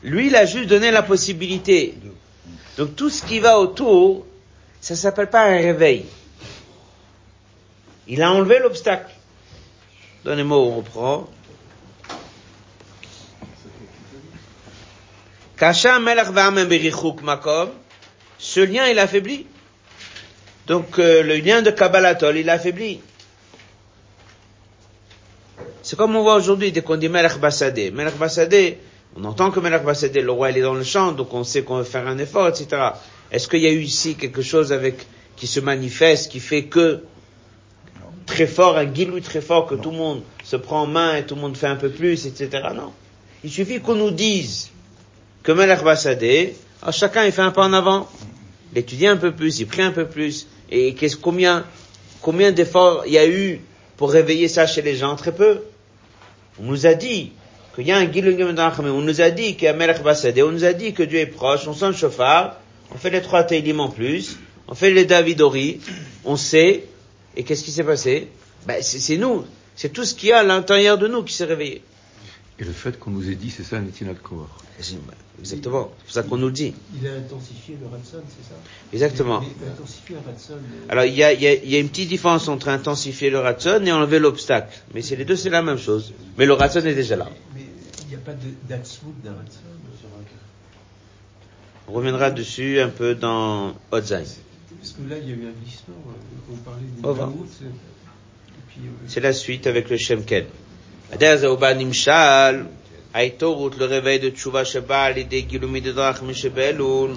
Lui, il a juste donné la possibilité. Donc tout ce qui va autour, ça s'appelle pas un réveil. Il a enlevé l'obstacle. Donnez-moi, on reprend. Ce lien, il affaibli. Donc, euh, le lien de Kabbalatol, il affaibli. C'est comme on voit aujourd'hui, dès qu'on dit Melech Basadeh. Melech Basadeh, on entend que Melech Basadeh, le roi, il est dans le champ, donc on sait qu'on va faire un effort, etc. Est-ce qu'il y a eu ici quelque chose avec, qui se manifeste, qui fait que, très fort, un guilou très fort, que tout le monde se prend en main et tout le monde fait un peu plus, etc. Non. Il suffit qu'on nous dise que Melech Basadeh, ah, chacun il fait un pas en avant. Il étudie un peu plus, il prie un peu plus. Et qu'est-ce, combien, combien d'efforts il y a eu pour réveiller ça chez les gens? Très peu. On nous a dit qu'il y a un on nous a dit qu'il y a Melech on nous a dit que Dieu est proche, on sent le chauffard, on fait les trois Teilim en plus, on fait les Davidori, on sait, et qu'est-ce qui s'est passé? Ben, c'est nous. C'est tout ce qu'il y a à l'intérieur de nous qui s'est réveillé.
Et le fait qu'on nous ait dit, c'est ça, Netinat Kohar.
Exactement. C'est pour ça qu'on nous le dit.
Il a intensifié le Ratson, c'est ça?
Exactement.
Il a intensifié le Ratson. euh,
Alors, il y a, il y, a, il y a une petite différence entre intensifier le ratson et enlever l'obstacle. Mais c'est les deux, c'est la même chose. Mais le ratson est déjà là.
Mais il n'y a pas de- d'Atzmout d'un Ratson sur un
On reviendra dessus un peu dans Otzain.
Parce que là, il y a eu un glissement. euh, On parlait euh, euh,
C'est la suite avec le Shemken. Le réveil de Tchouva Sheba, l'idée Gilumi de Drach Mishebelul,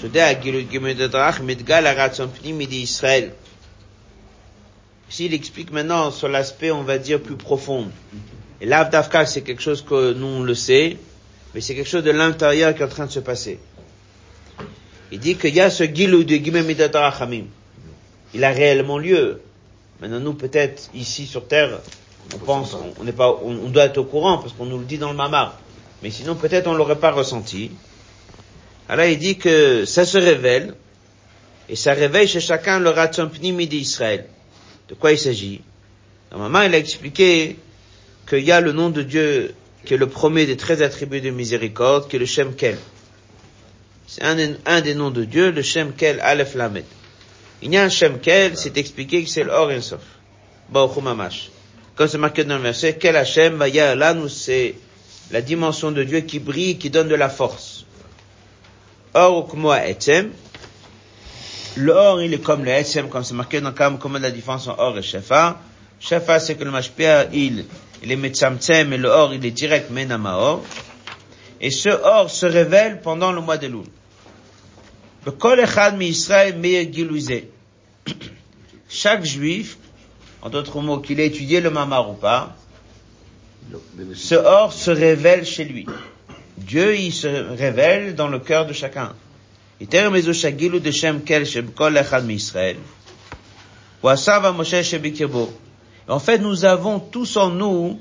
Shudea Gilumi de Drach, Midgal Aratson Pnimi d'Israël. Ici, il explique maintenant sur l'aspect, on va dire, plus profond. Et l'Avdavka, c'est quelque chose que nous, on le sait, mais c'est quelque chose de l'intérieur qui est en train de se passer. Il dit qu'il y a ce Gilou de Gimemidadrachamim. Il a réellement lieu. Maintenant, nous, peut-être, ici sur Terre, on pense, on- n'est pas, on, on doit être au courant parce qu'on nous le dit dans le mamar. Mais sinon, peut-être on l'aurait pas ressenti. Alors, il dit que ça se révèle, et ça réveille chez chacun le raton pnimi d'Israël. De quoi il s'agit? Dans maman, il a expliqué qu'il y a le nom de Dieu qui est le premier des treize attributs de miséricorde, qui est le Shem Kel. C'est un, des- un des noms de Dieu, le Shem Kel Aleph Lamed. Il y a un Shem Kel, c'est expliqué que c'est l'Or Ensof. Mamash. Comme c'est marqué dans le verset, Kel Hashem, Vaya nous c'est la dimension de Dieu qui brille, qui donne de la force. Or, Ukmoa Etzem, l'or, il est comme le Etzem, comme c'est marqué dans Kam, comme la différence entre or et Shefa. Shefa, c'est que le Mashpia, il, il est Metzamtzem, et le or, il est direct Menamaor. Et ce or se révèle pendant le mois de Loul. Le Chaque juif, en d'autres mots, qu'il ait étudié le Mamar ou pas, ce or se révèle chez lui. Dieu, il se révèle dans le cœur de chacun. En fait, nous avons tous en nous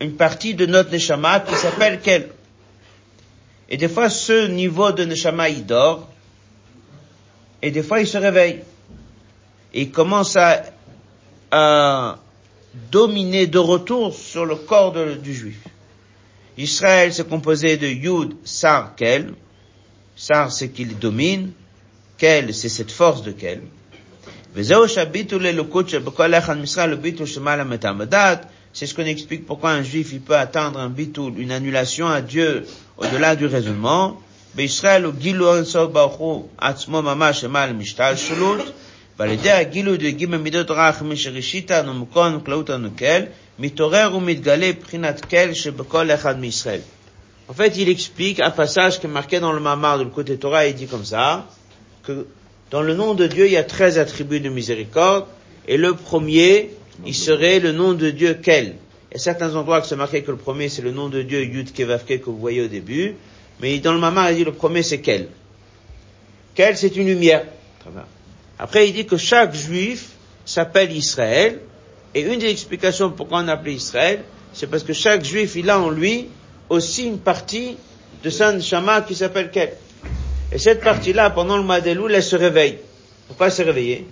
une partie de notre neshama qui s'appelle quel Et des fois, ce niveau de neshama, il dort, et des fois, il se réveille. Et il commence à, à dominer de retour sur le corps du juif. Israël s'est composé de Yud, Sar, Kel. Sar, c'est qu'il domine. Kel, c'est cette force de Kel. C'est ce qu'on explique pourquoi un juif il peut atteindre un bitul, une annulation à Dieu au-delà du raisonnement. בישראל הוא גילו אינסוף ברוך הוא עצמו ממש למעלה משתל שלות, ועל ידי הגילוי דגים במידות רחמי שראשית הנומקון וכללות הנוקל, מתעורר ומתגלה בחינת כל שבכל אחד מישראל. En fait, il explique un passage qui est marqué dans le Mamar de le côté Torah, il dit comme ça, que dans le nom de Dieu, il y a 13 attributs de miséricorde, et le premier, il serait le nom de Dieu quel. Et certains endroits que c'est marqué que le premier, c'est le nom de Dieu Yud Kevavke que vous voyez au début, mais dans le Mamar, il dit le premier, c'est quel. Quel, c'est une lumière. Après, il dit que chaque juif s'appelle Israël, et une des explications pourquoi on appelle Israël, c'est parce que chaque juif, il a en lui aussi une partie de Saint Shama qui s'appelle quel. Et cette partie-là, pendant le Madeloul, elle se réveille. Pourquoi elle s'est réveillée?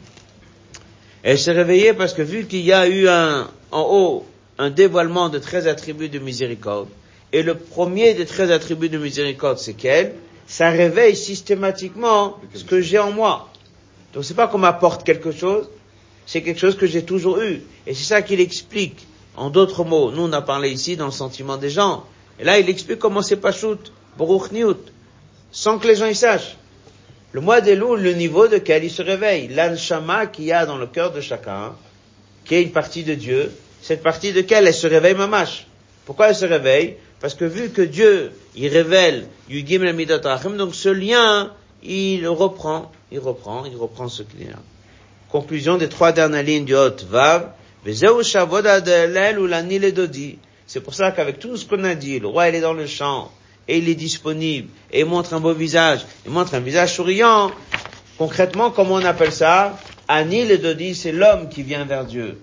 Elle s'est réveillée parce que vu qu'il y a eu en haut un dévoilement de 13 attributs de miséricorde, et le premier des 13 attributs de miséricorde, c'est quel Ça réveille systématiquement ce que j'ai en moi. Donc c'est pas qu'on m'apporte quelque chose, c'est quelque chose que j'ai toujours eu. Et c'est ça qu'il explique. En d'autres mots, nous on a parlé ici dans le sentiment des gens. Et là il explique comment c'est pas shoot, sans que les gens y sachent. Le mois des loups, le niveau de quel il se réveille. L'anshama qu'il y a dans le cœur de chacun, qui est une partie de Dieu, cette partie de quelle elle se réveille mamash? Pourquoi elle se réveille? Parce que vu que Dieu, il révèle donc ce lien, il reprend, il reprend, il reprend ce lien. Conclusion des trois dernières lignes du Hot Vav. C'est pour ça qu'avec tout ce qu'on a dit, le roi il est dans le champ, et il est disponible, et il montre un beau visage, il montre un visage souriant. Concrètement, comment on appelle ça? Ani le Dodi, c'est l'homme qui vient vers Dieu.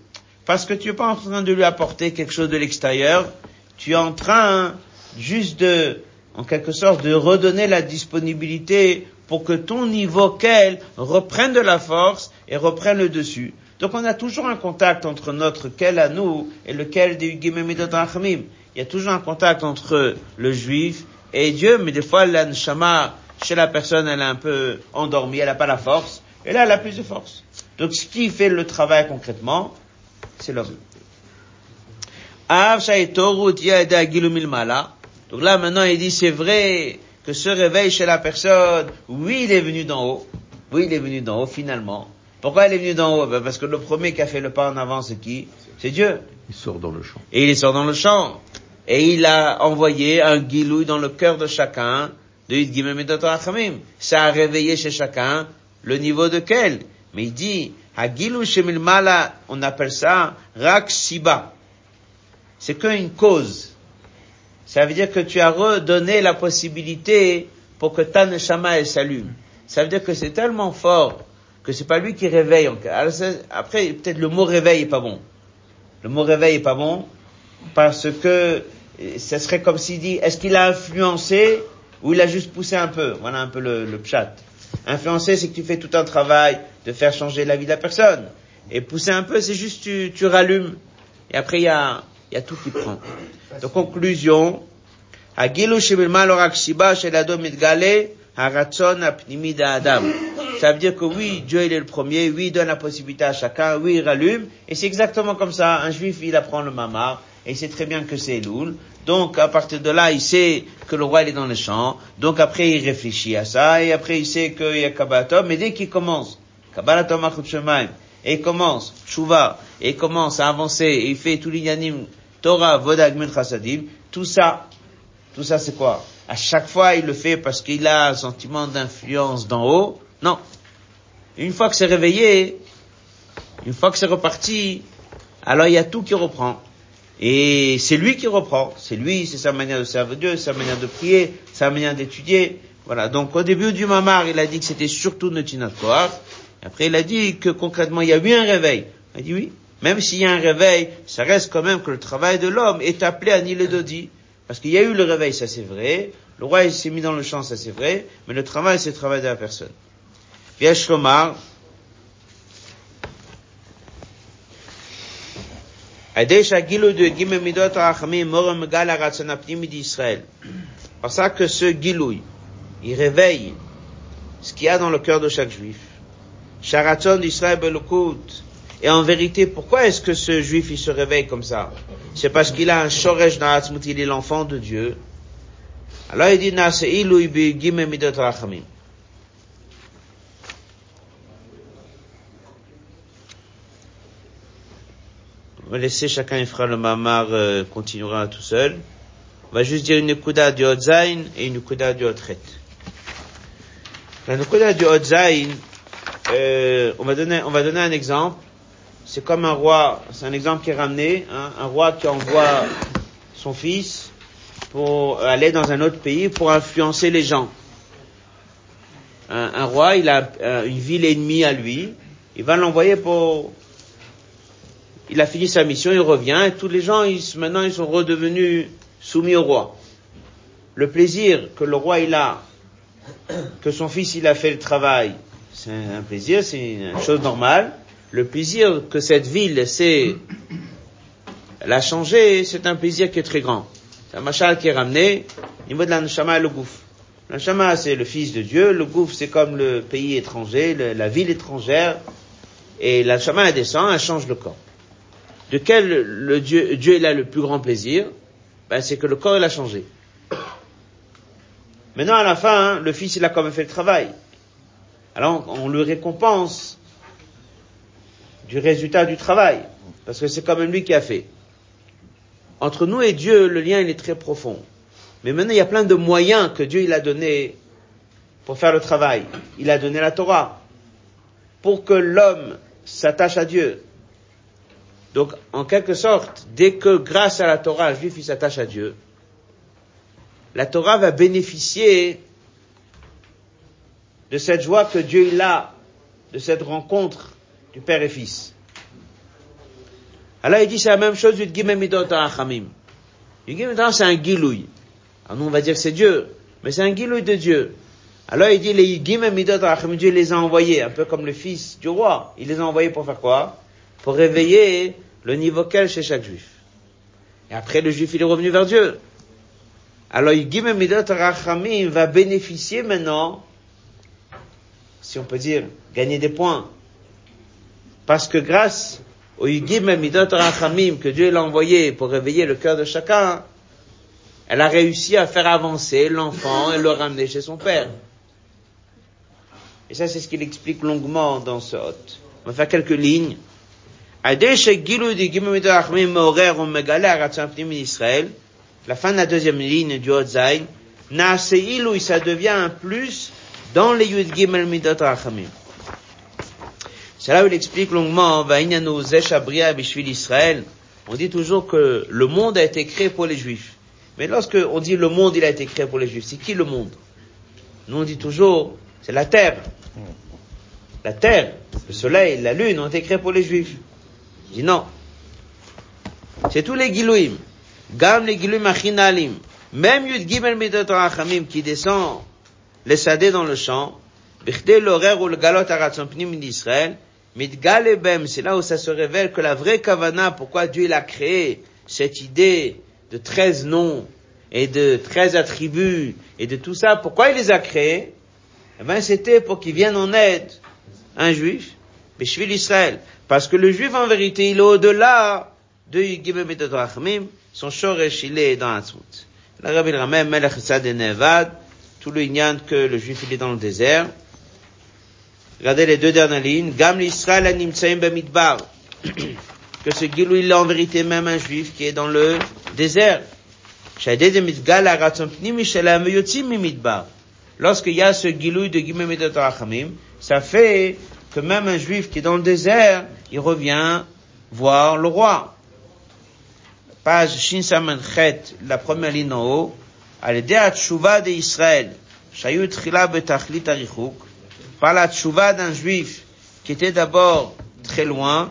Parce que tu es pas en train de lui apporter quelque chose de l'extérieur, tu es en train juste de, en quelque sorte, de redonner la disponibilité pour que ton niveau quel reprenne de la force et reprenne le dessus. Donc on a toujours un contact entre notre quel à nous et le quel des Il y a toujours un contact entre le juif et Dieu, mais des fois l'anshama chez la personne elle est un peu endormie, elle n'a pas la force, et là elle a plus de force. Donc ce qui fait le travail concrètement, c'est l'homme. Donc là maintenant il dit c'est vrai que ce réveil chez la personne, oui il est venu d'en haut, oui il est venu d'en haut finalement. Pourquoi il est venu d'en haut? Ben, Parce que le premier qui a fait le pas en avant c'est qui? C'est Dieu.
Il sort dans le champ.
Et il sort dans le champ. Et il a envoyé un guilouille dans le cœur de chacun de Ça a réveillé chez chacun le niveau de quel? Mais il dit on appelle ça Rak Siba. C'est qu'une cause. Ça veut dire que tu as redonné la possibilité pour que ta neshama s'allume. Ça veut dire que c'est tellement fort que c'est pas lui qui réveille. après, peut-être le mot réveil est pas bon. Le mot réveil est pas bon parce que ce serait comme s'il dit, est-ce qu'il a influencé ou il a juste poussé un peu? Voilà un peu le, le. Influencer, c'est que tu fais tout un travail de faire changer la vie de la personne. Et pousser un peu, c'est juste tu, tu rallumes. Et après, il y a, y a tout qui prend. Donc, conclusion. Ça veut dire que oui, Dieu il est le premier, oui, il donne la possibilité à chacun, oui, il rallume, et c'est exactement comme ça. Un juif, il apprend le mamar, et il sait très bien que c'est Loul. Donc, à partir de là, il sait que le roi il est dans le champ. Donc après, il réfléchit à ça, et après, il sait qu'il y a Kabbatom, mais dès qu'il commence, Kabbalatom Achut et commence, Tshuva, et commence à avancer, et il fait tout l'inanim, Torah, Vodag, Chassadim, tout ça, tout ça c'est quoi? À chaque fois, il le fait parce qu'il a un sentiment d'influence d'en haut Non. Une fois que c'est réveillé, une fois que c'est reparti, alors il y a tout qui reprend. Et c'est lui qui reprend. C'est lui, c'est sa manière de servir Dieu, sa manière de prier, sa manière d'étudier. Voilà. Donc au début du Mamar, il a dit que c'était surtout Notinat Après, il a dit que concrètement, il y a eu un réveil. Il a dit oui. Même s'il y a un réveil, ça reste quand même que le travail de l'homme est appelé à Nil Dodi. Parce qu'il y a eu le réveil, ça c'est vrai. Le roi s'est mis dans le champ, ça c'est vrai. Mais le travail, c'est le travail de la personne. Viesh Lomar. Par ça que ce gilouy, il réveille ce qu'il y a dans le cœur de chaque juif. Sharaton d'Israël Belokut, et en vérité, pourquoi est-ce que ce juif, il se réveille comme ça? C'est parce qu'il a un shoresh dans il est l'enfant de Dieu. Alors il dit, midot rachamim. On va laisser chacun, il fera le mamar, euh, continuera tout seul. On va juste dire une kuda du Hodzain et une kuda du Hotret. La kuda du Hodzain, euh, on va donner, on va donner un exemple c'est comme un roi, c'est un exemple qui est ramené, hein, un roi qui envoie son fils pour aller dans un autre pays pour influencer les gens. Un, roi, il a euh, une ville ennemie à lui, il va l'envoyer pour... Il a fini sa mission, il revient, et tous les gens, ils, maintenant, ils sont redevenus soumis au roi. Le plaisir que le roi, il a, que son fils, il a fait le travail, c'est un plaisir, c'est une chose normale le plaisir que cette ville sait la changer, c'est un plaisir qui est très grand. C'est un machal qui est ramené au niveau de la et le gouffre. Neshama, c'est le fils de Dieu, le gouffre, c'est comme le pays étranger, la ville étrangère, et la elle descend, elle change le corps. De quel le Dieu, Dieu il a le plus grand plaisir? Ben, C'est que le corps, il a changé. Maintenant, à la fin, hein, le fils, il a quand même fait le travail. Alors, on le récompense du résultat du travail, parce que c'est quand même lui qui a fait. Entre nous et Dieu, le lien il est très profond. Mais maintenant, il y a plein de moyens que Dieu il a donné pour faire le travail. Il a donné la Torah pour que l'homme s'attache à Dieu. Donc, en quelque sorte, dès que grâce à la Torah, le juif s'attache à Dieu, la Torah va bénéficier de cette joie que Dieu a, de cette rencontre du père et fils. Alors il dit c'est la même chose du Gimemidot Achamim. Le c'est un gilouï. Alors nous on va dire c'est Dieu, mais c'est un gilouï de Dieu. Alors il dit les Gimemidot Achamim, Dieu les a envoyés, un peu comme le fils du roi. Il les a envoyés pour faire quoi? Pour réveiller le niveau quel chez chaque juif. Et après le juif il est revenu vers Dieu. Alors Gimemidot Rachamim va bénéficier maintenant, si on peut dire, gagner des points parce que grâce au Yigim Midot Rachamim que Dieu l'a envoyé pour réveiller le cœur de chacun, elle a réussi à faire avancer l'enfant et le ramener chez son père. Et ça, c'est ce qu'il explique longuement dans ce hôte. On va faire quelques lignes. La fin de la deuxième ligne du Naaseilou, ça devient un plus dans les Yud Gimel Midot Rachamim. C'est là où il explique longuement, Israël. On dit toujours que le monde a été créé pour les juifs. Mais lorsque on dit le monde, il a été créé pour les juifs, c'est qui le monde? Nous on dit toujours, c'est la terre. La terre, le soleil, la lune ont été créés pour les juifs. Je dis non. C'est tous les gilouim. Gam les gilouim achinalim. Même Yud Gimel Midot qui descend les sadés dans le champ. C'est là où ça se révèle que la vraie kavana, pourquoi Dieu l'a créé, cette idée de 13 noms et de 13 attributs et de tout ça, pourquoi il les a créés? Eh ben, c'était pour qu'il vienne en aide un juif, Beshvil Israël. Parce que le juif, en vérité, il est au-delà de Yigimem et Rachmim, son shoresh, il est dans. Le Rabbi Melech Nevad, tout le que le juif, il est dans le désert. Regardez les deux dernières lignes. Gam l'Israël animtsaim bemidbar. Que ce Gilou, il est en vérité même un juif qui est dans le désert. Lorsqu'il y a ce Gilou de Gimem Rachamim, ça fait que même un juif qui est dans le désert, il revient voir le roi. Page Shin Saman Chet, la première ligne en haut, על ידי התשובה d'Israël, שהיו תחילה בתכלית הריחוק, par la tchouva d'un juif qui était d'abord très loin,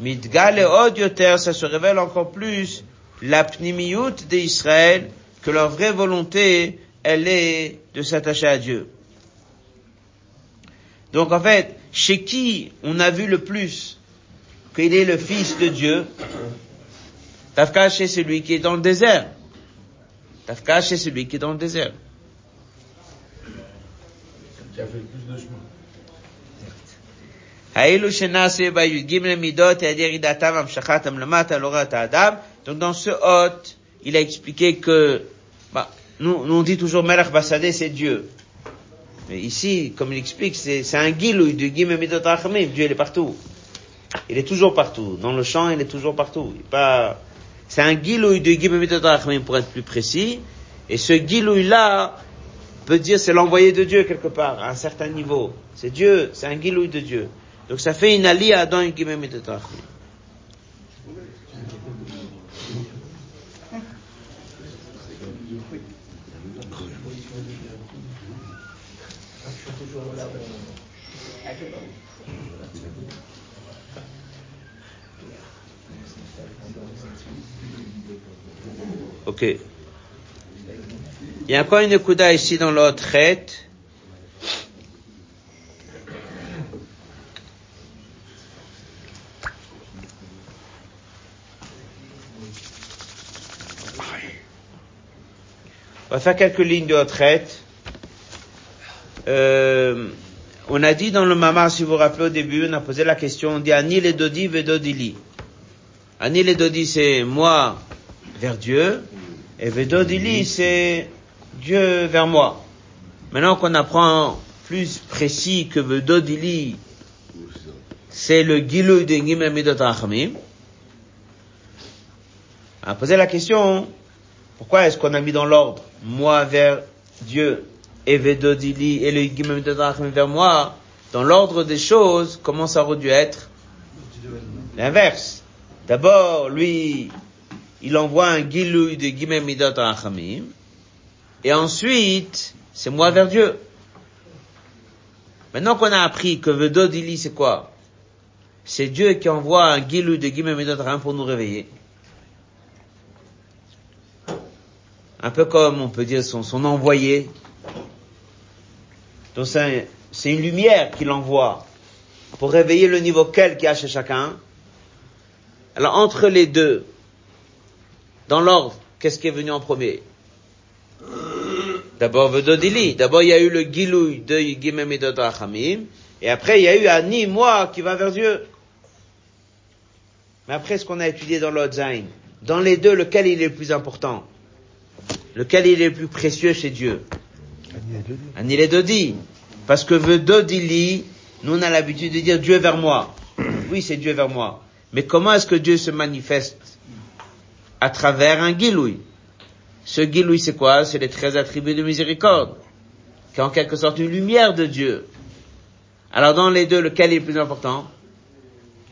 mitgal et od yoter, ça se révèle encore plus la pnimiyut d'Israël, que leur vraie volonté, elle est de s'attacher à Dieu. Donc en fait, chez qui on a vu le plus qu'il est le fils de Dieu, Tafka chez celui qui est dans le désert. Tafka chez celui qui est dans le désert.
Qui a fait le plus de chemin.
האלו שנעשו בי"ג מידות, היעדר ידעתם המשכתם למטה, לא ראת האדם. Donc dans ce hôte, il a expliqué que, bah, nous, nous on dit toujours Melech Basadeh, c'est Dieu. Mais ici, comme il explique, c'est c'est un guilouille du Gimel Midot Rachamim. Dieu, il est partout. Il est toujours partout. Dans le champ, il est toujours partout. Il est pas, c'est un guilouille Midot Rachamim pour être plus précis. Et ce guilouille-là, peut dire c'est l'envoyé de Dieu quelque part, à un certain niveau. C'est Dieu, c'est un guilouille de Dieu. Donc ça fait une alia dans une Gimel Ok. Il y a encore une kuda ici dans l'autre traite. On va faire quelques lignes de retraite. Euh, on a dit dans le Mamar, si vous vous rappelez au début, on a posé la question, on dit Anil et Dodi Vedodili. Anil et Dodi, c'est moi vers Dieu, et Vedodili, c'est Dieu vers moi. Maintenant qu'on apprend plus précis que Vedodili, c'est le Gilou de Gimel Midot Rachamim, on a posé la question, pourquoi est-ce qu'on a mis dans l'ordre moi vers Dieu et Vedodili et le Gimel Midot Rachamim vers moi Dans l'ordre des choses, comment ça aurait dû être? L'inverse. D'abord, lui, il envoie un Gilou de Gimel Midot Rachamim, et ensuite, c'est moi vers Dieu. Maintenant qu'on a appris que Vedodili, c'est quoi? C'est Dieu qui envoie un Gilou de Gimel Midot Rachamim pour nous réveiller. un peu comme on peut dire son, envoyé. Donc c'est c'est une lumière qu'il envoie pour réveiller le niveau quel qu'il y a chez chacun. Alors entre les deux, dans l'ordre, qu'est-ce qui est venu en premier? D'abord Vedodili, d'abord il y a eu le Gilouï de Yigimem et de et après il y a eu Ani, moi, qui va vers Dieu. Mais après ce qu'on a étudié dans l'autre Zain, dans les deux, lequel il est le plus important? Lequel il est le plus précieux chez Dieu? Anil et Dodi. Parce que Vedodili, nous on a l'habitude de dire Dieu vers moi. Oui, c'est Dieu vers moi. Mais comment est-ce que Dieu se manifeste? À travers un Gilouï. Ce Gilouï, c'est quoi? C'est les treize attributs de miséricorde, qui est en quelque sorte une lumière de Dieu. Alors dans les deux, lequel est le plus important?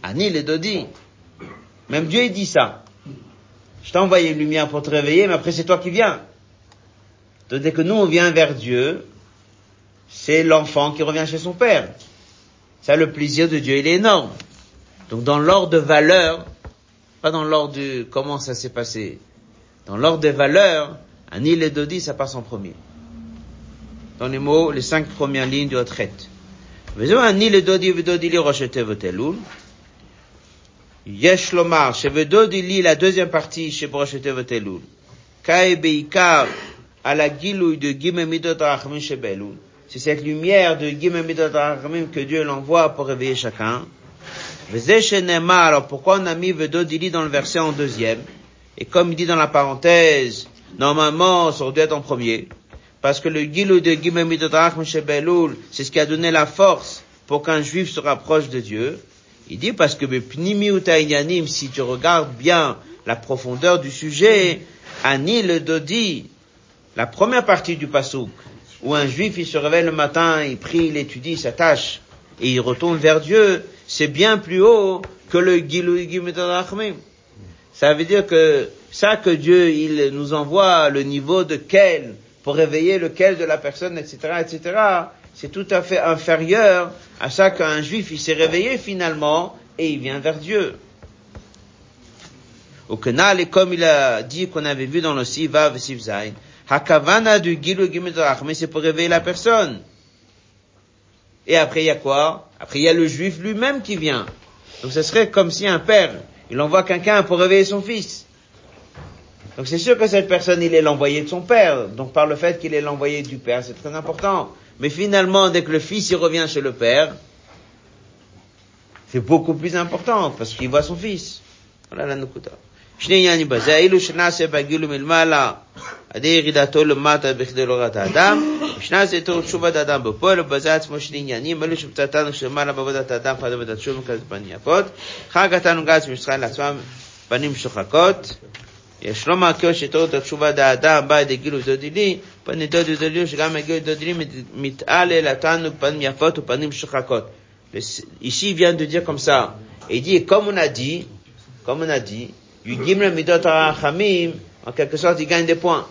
Anil et Dodi. Même Dieu, il dit ça. Je t'ai envoyé une lumière pour te réveiller, mais après c'est toi qui viens. Donc dès que nous on vient vers Dieu, c'est l'enfant qui revient chez son père. Ça, le plaisir de Dieu, il est énorme. Donc dans l'ordre de valeur, pas dans l'ordre de comment ça s'est passé, dans l'ordre des valeurs, Anil et Dodi, ça passe en premier. Dans les mots, les cinq premières lignes de retraite. Anil et Dodi, Vedodi, li rochete votelul. Yesh lomar, Vedodi, li, la deuxième partie, chez Brochete votelul. Kae beikar, à la gilouille de Gimel Midot Rachmin Shebelul. c'est cette lumière de Gimel Midot Rachamim que Dieu l'envoie pour réveiller chacun. Alors pourquoi on a mis Vedodili dans le verset en deuxième Et comme il dit dans la parenthèse, normalement ça dû être en premier. Parce que le Gilou de Gimel Midot Rachamim Beloul, c'est ce qui a donné la force pour qu'un juif se rapproche de Dieu. Il dit parce que si tu regardes bien la profondeur du sujet, Ani le Dodi, la première partie du pasouk, où un juif il se réveille le matin, il prie, il étudie, il s'attache, et il retourne vers Dieu, c'est bien plus haut que le Gilou Ça veut dire que ça que Dieu il nous envoie le niveau de quel pour réveiller lequel de la personne, etc., etc c'est tout à fait inférieur à ça qu'un juif, il s'est réveillé finalement et il vient vers Dieu. Au canal, et comme il a dit qu'on avait vu dans le Sivav Sivzain, Hakavana du Gilu c'est pour réveiller la personne. Et après, il y a quoi? Après, il y a le juif lui-même qui vient. Donc, ce serait comme si un père, il envoie quelqu'un pour réveiller son fils. Donc, c'est sûr que cette personne, il est l'envoyé de son père. Donc, par le fait qu'il est l'envoyé du père, c'est très important. Mais finalement, dès que le fils y revient chez le père, c'est beaucoup plus important parce qu'il voit son fils. Voilà la nukuta. עדי ירידתו למטה בכדי להורדת האדם, ושנעשה תור תשובת האדם בפועל, ובזה עצמו שני עניינים, אלו שמצאתנו שלמעלה בעבודת האדם, חד עבודת שוב וכזה פנים יפות, חג התנו גז מישראל לעצמם פנים שוחקות, יש לא מהקריאות שתורת התשובה דאדם בא ידי גילו דודילי, פני דודי דודילי שגם הגיעו דודילי מתעלל התענוג פנים יפות ופנים שוחקות. Ici, il vient de dire ça. Et il dit, comme on a dit, comme on a sorte, il gagne des points.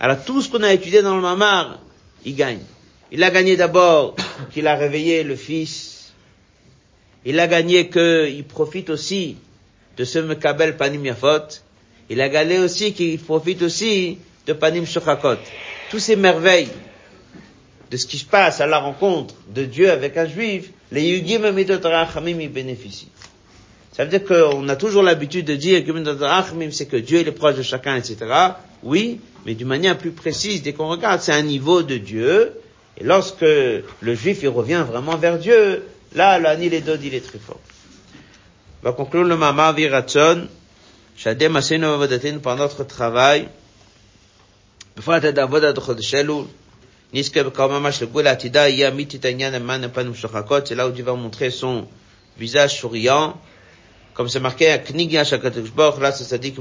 Alors tout ce qu'on a étudié dans le Mamar, il gagne. Il a gagné d'abord qu'il a réveillé le fils. Il a gagné qu'il profite aussi de ce Mekabel Panim Yafot. Il a gagné aussi qu'il profite aussi de Panim Shochakot. Tous ces merveilles de ce qui se passe à la rencontre de Dieu avec un juif, les Yugim Rachamim y bénéficient. Ça veut dire qu'on a toujours l'habitude de dire que c'est que Dieu est proche de chacun, etc. Oui, mais d'une manière plus précise, dès qu'on regarde, c'est un niveau de Dieu. Et lorsque le juif, il revient vraiment vers Dieu, là, l'anil et dod, il est très fort. On va conclure le Mama Viratson. Shadem Asenu Avodatin par notre travail. בפרט את העבודה בחודש אלול, נזכה בקרוב ממש לגבול העתידה, יהיה אמיתי את העניין למען הפנים שוחקות, c'est là où Dieu va montrer son visage souriant, comme c'est marqué Boch, là c'est Sadik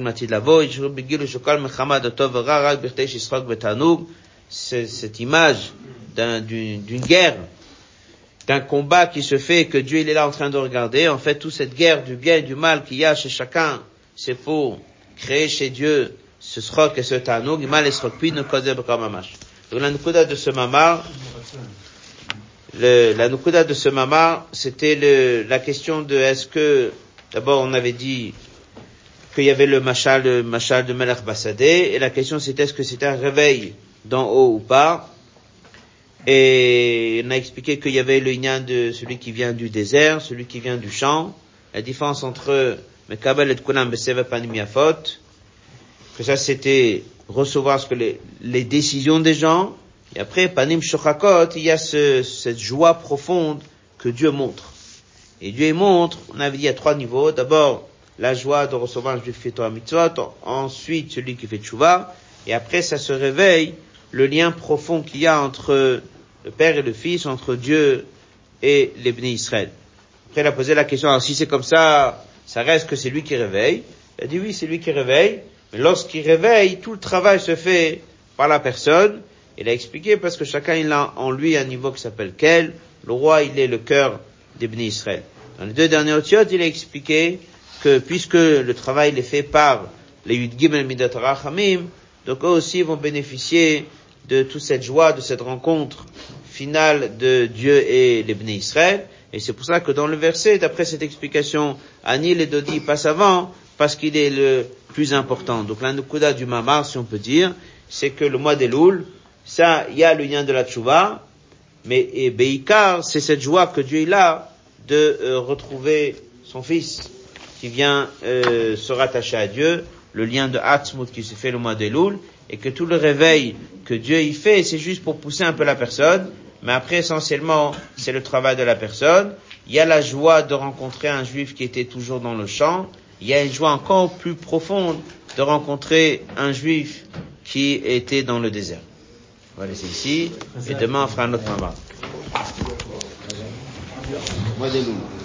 Shokal Mechamad c'est cette image d'une un, guerre, d'un combat qui se fait, que Dieu il est là en train de regarder. En fait, toute cette guerre du bien et du mal qu'il y a chez chacun, c'est pour créer chez Dieu ce srok et ce tanoug, mal et srok puis. Donc la nukuda de ce mamar, le, la nukuda de ce mamar, c'était la question de est-ce que d'abord on avait dit qu'il y avait le machal, le machal de Melech Bassadeh, et la question c'était est-ce que c'était un réveil d'en haut ou pas, et on a expliqué qu'il y avait le lien de celui qui vient du désert, celui qui vient du champ, la différence entre Mekabel et Kunam Beseva Panim Yafot, que ça c'était recevoir ce que les, décisions des gens, et après Panim Shochakot, il y a ce, cette joie profonde que Dieu montre. Et Dieu montre, on avait dit à trois niveaux, d'abord la joie de recevoir un juif fait ensuite celui qui fait Tshuva, et après ça se réveille le lien profond qu'il y a entre le Père et le Fils, entre Dieu et les Israël. Après, il a posé la question, alors si c'est comme ça, ça reste que c'est lui qui réveille. Il a dit oui, c'est lui qui réveille, mais lorsqu'il réveille, tout le travail se fait par la personne. Il a expliqué parce que chacun il a en lui un niveau qui s'appelle quel. Le roi, il est le cœur d'Ibn Israël. Dans les deux derniers otiotes, il a expliqué que puisque le travail est fait par les Yud Gimel Midat Rachamim, donc eux aussi vont bénéficier de toute cette joie, de cette rencontre finale de Dieu et l'Ibn Israël. Et c'est pour ça que dans le verset, d'après cette explication, Anil et Dodi passent avant, parce qu'il est le plus important. Donc la du Mamar, si on peut dire, c'est que le mois des Loul, ça, il y a le lien de la Tchouva, mais et Beikar, c'est cette joie que Dieu a de euh, retrouver son fils qui vient euh, se rattacher à Dieu. le lien de Hatzmut qui se fait le mois d'Elul, et que tout le réveil que Dieu y fait, c'est juste pour pousser un peu la personne, mais après essentiellement, c'est le travail de la personne. Il y a la joie de rencontrer un juif qui était toujours dans le champ, il y a une joie encore plus profonde de rencontrer un juif qui était dans le désert. On va laisser ici, et demain on fera un autre moment. Mois d'Elul.